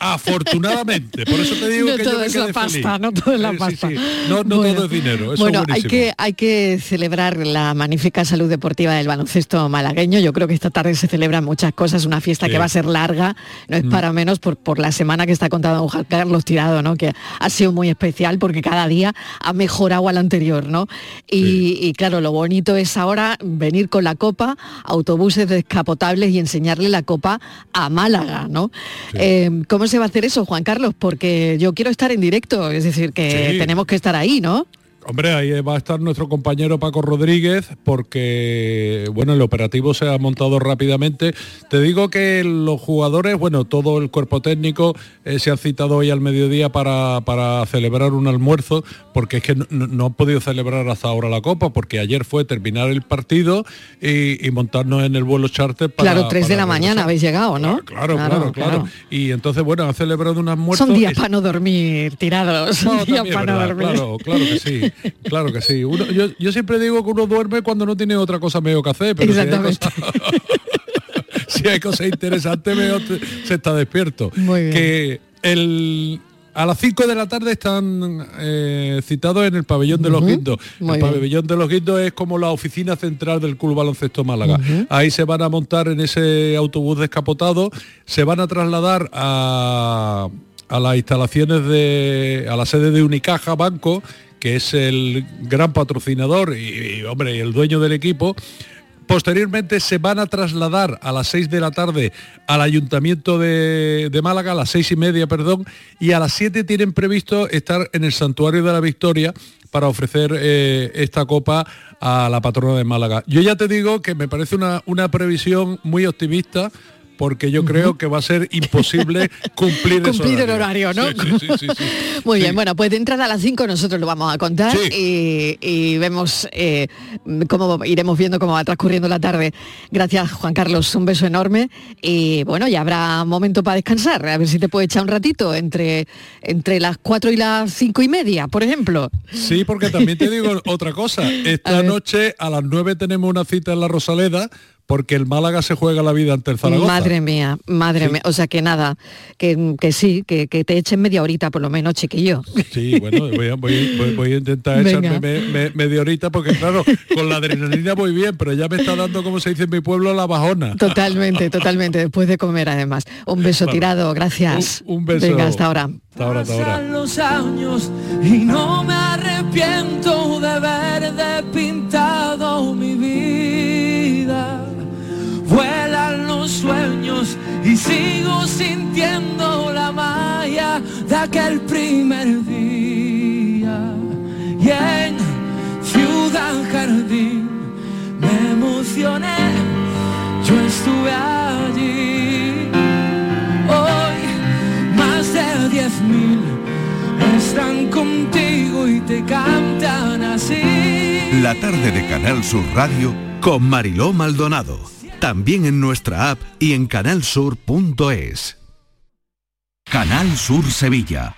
Afortunadamente, por eso te digo
no
que
todo
yo me
es la pasta,
feliz.
no todo es la
sí,
pasta.
sí. No, no
Bueno.
todo es dinero, eso
bueno,
es
hay que, hay que celebrar la magnífica salud deportiva del baloncesto malagueño. Yo creo que esta tarde se celebran muchas cosas, una fiesta
Sí.
que va a ser larga, no es
Mm.
para menos por, por la semana que está contando don Juan Carlos Tirado, ¿no? que ha sido muy especial porque cada día ha mejorado al anterior. ¿no? Y, y claro, lo bonito es ahora venir con la copa, autobuses descapotables y enseñarle la copa a Málaga. ¿no? Eh, ¿Cómo se va a hacer eso, Juan Carlos? Porque yo quiero estar en directo, es decir, que
Sí.
tenemos que estar ahí, ¿no?
Hombre, ahí va a estar nuestro compañero Paco Rodríguez porque, bueno, el operativo se ha montado rápidamente. Te digo que los jugadores, bueno, todo el cuerpo técnico eh, se han citado hoy al mediodía para, para celebrar un almuerzo porque es que no, no- han podido celebrar hasta ahora la Copa porque ayer fue terminar el partido y, y montarnos en el vuelo charter para...
claro, tres de
para
la mañana habéis llegado, ¿no?
Claro, claro, claro, Y entonces, bueno, han celebrado un almuerzo...
Son días para no dormir tirados.
no, *laughs*
días para no dormir.
Claro, claro que sí, claro que sí. Uno- yo, yo siempre digo que uno duerme cuando no tiene otra cosa medio que hacer, pero si hay cosas, *laughs* si hay cosas interesantes, se está despierto.
Muy bien.
Que el, a las 5 de la tarde están eh, citados en el pabellón de los Guindos.
muy
El
bien.
pabellón de los Guindos es como la oficina central del Club Baloncesto Málaga. Ahí se van a montar en ese autobús descapotado, se van a trasladar a, a las instalaciones de, a la sede de Unicaja Banco, que es el gran patrocinador y, y, hombre, el dueño del equipo. Posteriormente se van a trasladar a las 6 de la tarde al Ayuntamiento de, de Málaga, a las seis y media, perdón, y a las 7 tienen previsto estar en el Santuario de la Victoria para ofrecer eh, esta copa a la patrona de Málaga. Yo ya te digo que me parece una, una previsión muy optimista porque yo creo que va a ser imposible *laughs* cumplir,
Cumplir el horario, ¿no?
Sí, sí, sí, sí, sí. *laughs*
Muy bien, bueno, pues de entrada a las 5 nosotros lo vamos a contar y, y vemos eh, cómo iremos viendo cómo va transcurriendo la tarde. Gracias, Juan Carlos, un beso enorme y bueno, ya habrá momento para descansar, a ver si te puede echar un ratito entre, entre las 4 y las cinco y media, por ejemplo.
Sí, porque también te digo *laughs* otra cosa. Esta noche a las 9 tenemos una cita en la Rosaleda porque el Málaga se juega la vida ante el Zaragoza.
Madre mía, madre
Sí.
mía. O sea que nada, que, que sí, que, que te echen media horita por lo menos, chiquillo.
Sí, bueno, voy a, voy- voy- voy a intentar
Venga.
echarme me- me- media horita porque claro, con la adrenalina voy bien, pero ya me está dando, como se dice en mi pueblo, la bajona.
Totalmente, totalmente, después de comer además. Un beso
Claro.
tirado, gracias.
Un beso.
Venga, hasta ahora.
Hasta ahora, hasta ahora.
Los años y no me arrepiento de haber despintado sigo sintiendo la magia de aquel primer día. Y en Ciudad Jardín me emocioné, yo estuve allí. Hoy más de diez mil están contigo y te cantan así.
La tarde de Canal Sur Radio con Mariló Maldonado. También en nuestra app y en canalsur.es. Canal Sur Sevilla.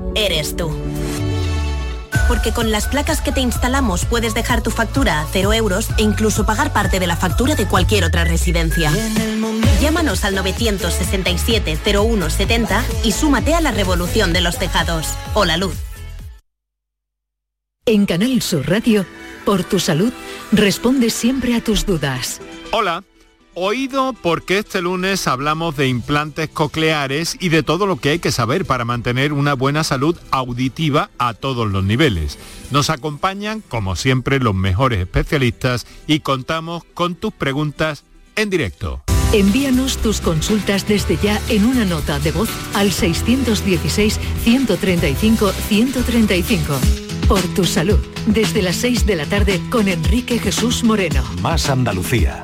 eres tú. Porque con las placas que te instalamos puedes dejar tu factura a cero euros e incluso pagar parte de la factura de cualquier otra residencia. Llámanos al 917-0170 y súmate a la revolución de los tejados. O la luz.
En Canal Sur Radio, por tu salud, responde siempre a tus dudas.
Hola. Oído porque este lunes hablamos de implantes cocleares y de todo lo que hay que saber para mantener una buena salud auditiva a todos los niveles. Nos acompañan, como siempre, los mejores especialistas y contamos con tus preguntas en directo.
Envíanos tus consultas desde ya en una nota de voz al 616-135-135. Por tu salud, desde las 6 de la tarde con Enrique Jesús Moreno.
Más Andalucía,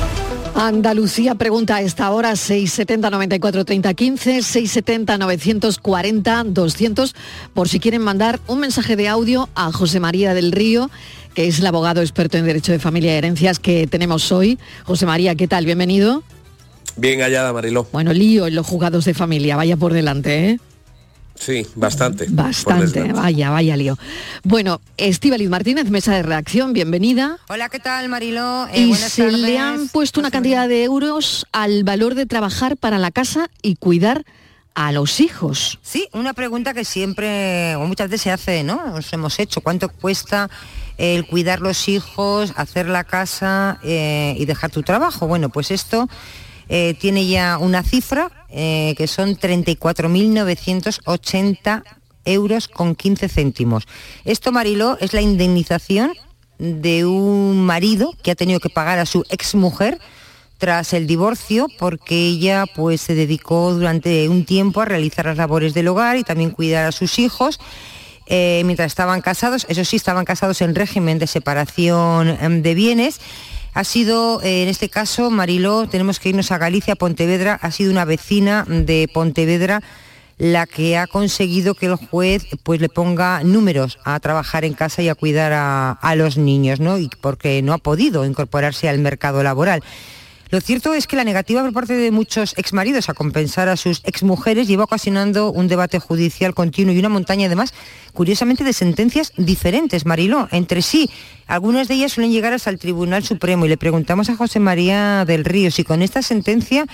Andalucía pregunta a esta hora 670 94 30 15 670 940 200 por si quieren mandar un mensaje de audio a José María del Río que es el abogado experto en derecho de familia y herencias que tenemos hoy. José María, ¿qué tal? Bienvenido.
Bien hallada, Mariló.
Bueno, lío en los juzgados de familia, vaya por delante, ¿eh?
Sí, bastante.
Bastante, vaya, vaya lío. Bueno, Estíbaliz Martínez, mesa de reacción, bienvenida.
Hola, ¿qué tal, Mariló? Eh,
y
buenas
se le
tardes.
han puesto una cantidad de euros al valor de trabajar para la casa y cuidar a los hijos.
Sí, una pregunta que siempre o muchas veces se hace, ¿no? Nos hemos hecho. ¿Cuánto cuesta el cuidar los hijos, hacer la casa eh, y dejar tu trabajo? Bueno, pues esto eh, tiene ya una cifra eh, que son 34.980 euros con 15 céntimos. Esto, Mariló, es la indemnización de un marido que ha tenido que pagar a su exmujer tras el divorcio porque ella pues se dedicó durante un tiempo a realizar las labores del hogar y también cuidar a sus hijos eh, mientras estaban casados, eso sí, estaban casados en régimen de separación em, de bienes. Ha sido, eh, en este caso, Mariló, tenemos que irnos a Galicia, Pontevedra, ha sido una vecina de Pontevedra la que ha conseguido que el juez pues le ponga números a trabajar en casa y a cuidar a, a los niños, ¿no? Y porque no ha podido incorporarse al mercado laboral. Lo cierto es que la negativa por parte de muchos exmaridos a compensar a sus exmujeres lleva ocasionando un debate judicial continuo y una montaña además, curiosamente, de sentencias diferentes, Mariló, entre sí. Algunas de ellas suelen llegar hasta el Tribunal Supremo y le preguntamos a José María del Río si con esta sentencia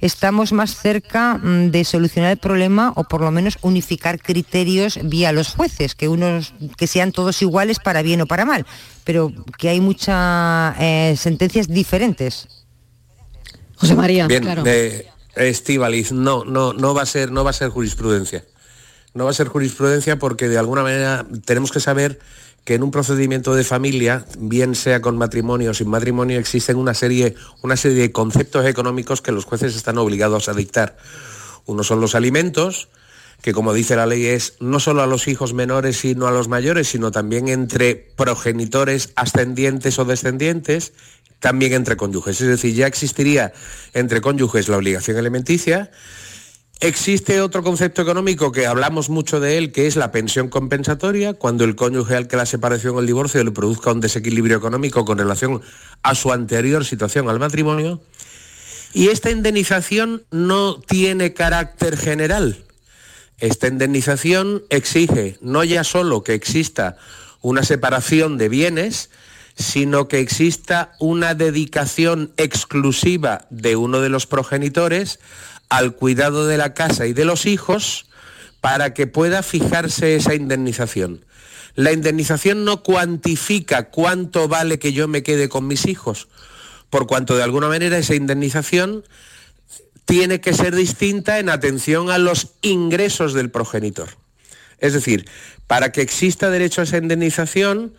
estamos más cerca mm, de solucionar el problema o por lo menos unificar criterios vía los jueces, que unos que sean todos iguales para bien o para mal, pero que hay muchas eh, sentencias diferentes.
José María,
Bien,
claro.
eh, no, no, no va a ser, no va a ser jurisprudencia. No va a ser jurisprudencia porque de alguna manera tenemos que saber que en un procedimiento de familia, bien sea con matrimonio o sin matrimonio, existen una serie, una serie de conceptos económicos que los jueces están obligados a dictar. Uno son los alimentos, que como dice la ley es no solo a los hijos menores sino a los mayores, sino también entre progenitores ascendientes o descendientes, también entre cónyuges. Es decir, ya existiría entre cónyuges la obligación alimenticia. Existe otro concepto económico que hablamos mucho de él, que es la pensión compensatoria, cuando el cónyuge al que la separación o el divorcio le produzca un desequilibrio económico con relación a su anterior situación al matrimonio. Y esta indemnización no tiene carácter general. Esta indemnización exige no ya solo que exista una separación de bienes, sino que exista una dedicación exclusiva de uno de los progenitores al cuidado de la casa y de los hijos para que pueda fijarse esa indemnización. La indemnización no cuantifica cuánto vale que yo me quede con mis hijos, por cuanto de alguna manera esa indemnización tiene que ser distinta en atención a los ingresos del progenitor. Es decir, para que exista derecho a esa indemnización,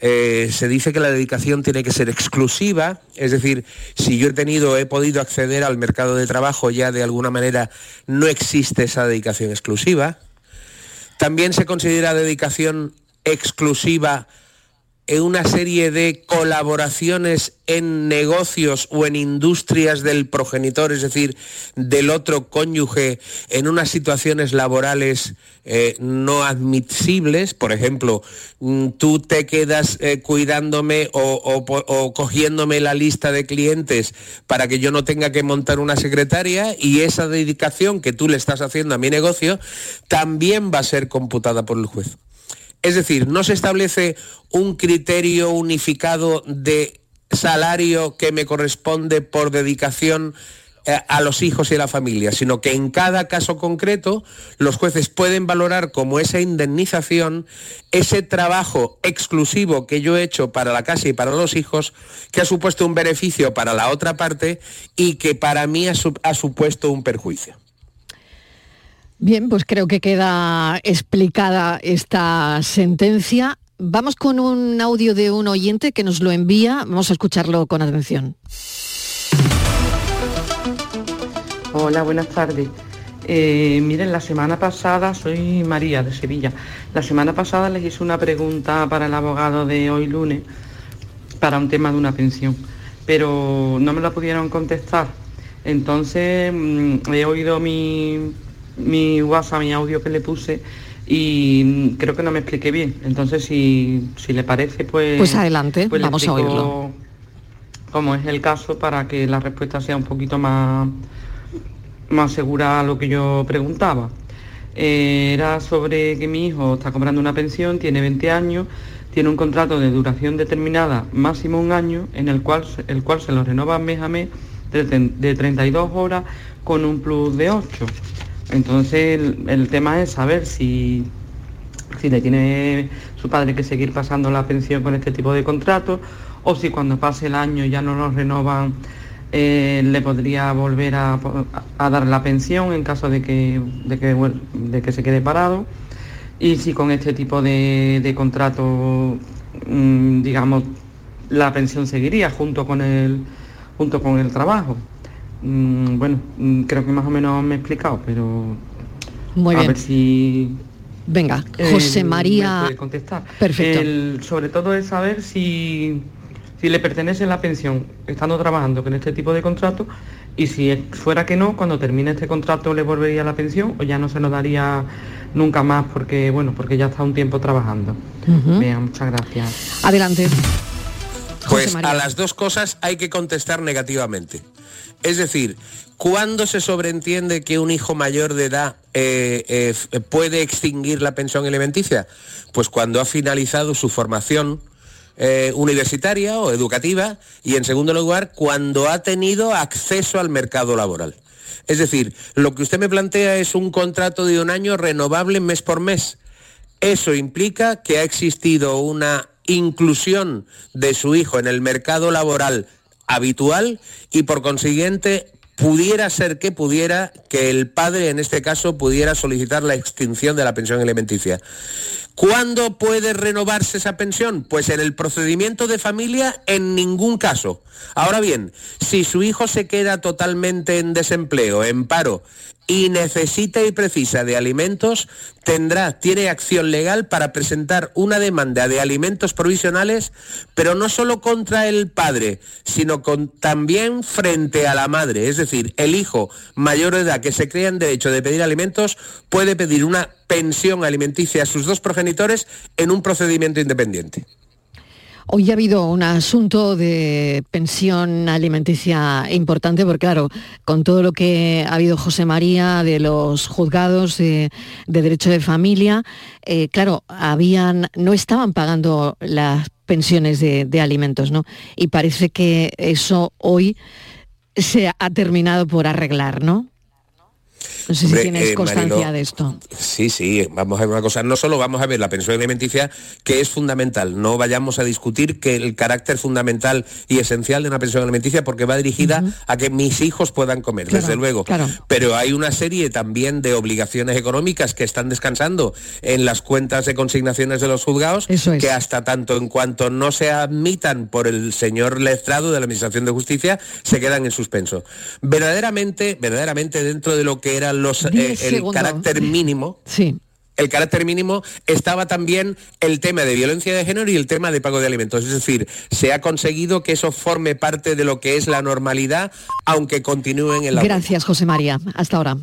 eh, se dice que la dedicación tiene que ser exclusiva, es decir, si yo he tenido, he podido acceder al mercado de trabajo, ya de alguna manera no existe esa dedicación exclusiva. También se considera dedicación exclusiva en una serie de colaboraciones en negocios o en industrias del progenitor, es decir, del otro cónyuge, en unas situaciones laborales eh, no admisibles. Por ejemplo, mm, tú te quedas eh, cuidándome o, o cogiéndome la lista de clientes para que yo no tenga que montar una secretaria y esa dedicación que tú le estás haciendo a mi negocio también va a ser computada por el juez. Es decir, no se establece un criterio unificado de salario que me corresponde por dedicación eh, a los hijos y a la familia, sino que en cada caso concreto los jueces pueden valorar como esa indemnización ese trabajo exclusivo que yo he hecho para la casa y para los hijos, que ha supuesto un beneficio para la otra parte y que para mí ha, ha supuesto un perjuicio.
Bien, pues creo que queda explicada esta sentencia. Vamos con un audio de un oyente que nos lo envía. Vamos a escucharlo con atención.
Hola, buenas tardes. Eh, miren, la semana pasada, soy María de Sevilla, la semana pasada les hice una pregunta para el abogado de hoy lunes para un tema de una pensión, pero no me la pudieron contestar. Entonces mm, he oído mi, mi WhatsApp, mi audio que le puse y creo que no me expliqué bien. Entonces, si, le parece, pues...
Pues adelante, pues vamos a oírlo.
Como es el caso para que la respuesta sea un poquito más, más segura a lo que yo preguntaba. Eh, era sobre que mi hijo está comprando una pensión, tiene 20 años, tiene un contrato de duración determinada, máximo un año, en el cual, el cual se lo renova mes a mes de, de 32 horas con un plus de 8. Entonces el, tema es saber si, si le tiene su padre que seguir pasando la pensión con este tipo de contratos o si cuando pase el año ya no lo renovan eh, le podría volver a, dar la pensión en caso de que, de que, se quede parado y si con este tipo de, contrato, mm, digamos, la pensión seguiría junto con el, junto con el trabajo. Mm, bueno, mm, creo que más o menos me he explicado, pero
Muy
a
ver
si
Venga, eh, José María.
contestar.
Perfecto.
sobre todo es saber si, si le pertenece la pensión estando trabajando con este tipo de contrato y si fuera que no, cuando termine este contrato le volvería la pensión o ya no se lo daría nunca más porque bueno, porque ya está un tiempo trabajando. muchas gracias.
Adelante.
Pues a las dos cosas hay que contestar negativamente. Es decir, ¿cuándo se sobreentiende que un hijo mayor de edad eh, eh, puede extinguir la pensión alimenticia? Pues cuando ha finalizado su formación eh, universitaria o educativa y en segundo lugar cuando ha tenido acceso al mercado laboral. Es decir, lo que usted me plantea es un contrato de un año renovable mes por mes. Eso implica que ha existido una inclusión de su hijo en el mercado laboral habitual y por consiguiente pudiera ser que pudiera que el padre en este caso pudiera solicitar la extinción de la pensión alimenticia. ¿Cuándo puede renovarse esa pensión? Pues en el procedimiento de familia en ningún caso. Ahora bien, si su hijo se queda totalmente en desempleo, en paro, y necesita y precisa de alimentos, tendrá, tiene acción legal para presentar una demanda de alimentos provisionales, pero no solo contra el padre, sino también frente a la madre. Es decir, el hijo mayor de edad que se crea en derecho de pedir alimentos puede pedir una pensión alimenticia a sus dos progenitores en un procedimiento independiente.
Hoy ha habido un asunto de pensión alimenticia importante, porque claro, con todo lo que ha habido José María de los juzgados de, derecho de familia, eh, claro, habían, no estaban pagando las pensiones de, de alimentos, ¿no? Y parece que eso hoy se ha terminado por arreglar, ¿no? No sé
Hombre,
si tienes
eh,
constancia de esto.
Sí, sí, vamos a ver una cosa. No solo vamos a ver la pensión alimenticia, que es fundamental. No vayamos a discutir que el carácter fundamental y esencial de una pensión alimenticia, porque va dirigida a que mis hijos puedan comer,
Claro,
desde luego.
claro.
Pero hay una serie también de obligaciones económicas que están descansando en las cuentas de consignaciones de los juzgados, que hasta tanto en cuanto no se admitan por el señor letrado de la Administración de Justicia, se quedan en suspenso. Verdaderamente, verdaderamente dentro de lo que eran los eh, el carácter mínimo,
Sí.
el carácter mínimo estaba también el tema de violencia de género y el tema de pago de alimentos. Es decir, se ha conseguido que eso forme parte de lo que es la normalidad, aunque continúen en la
Gracias, José María. Hasta ahora.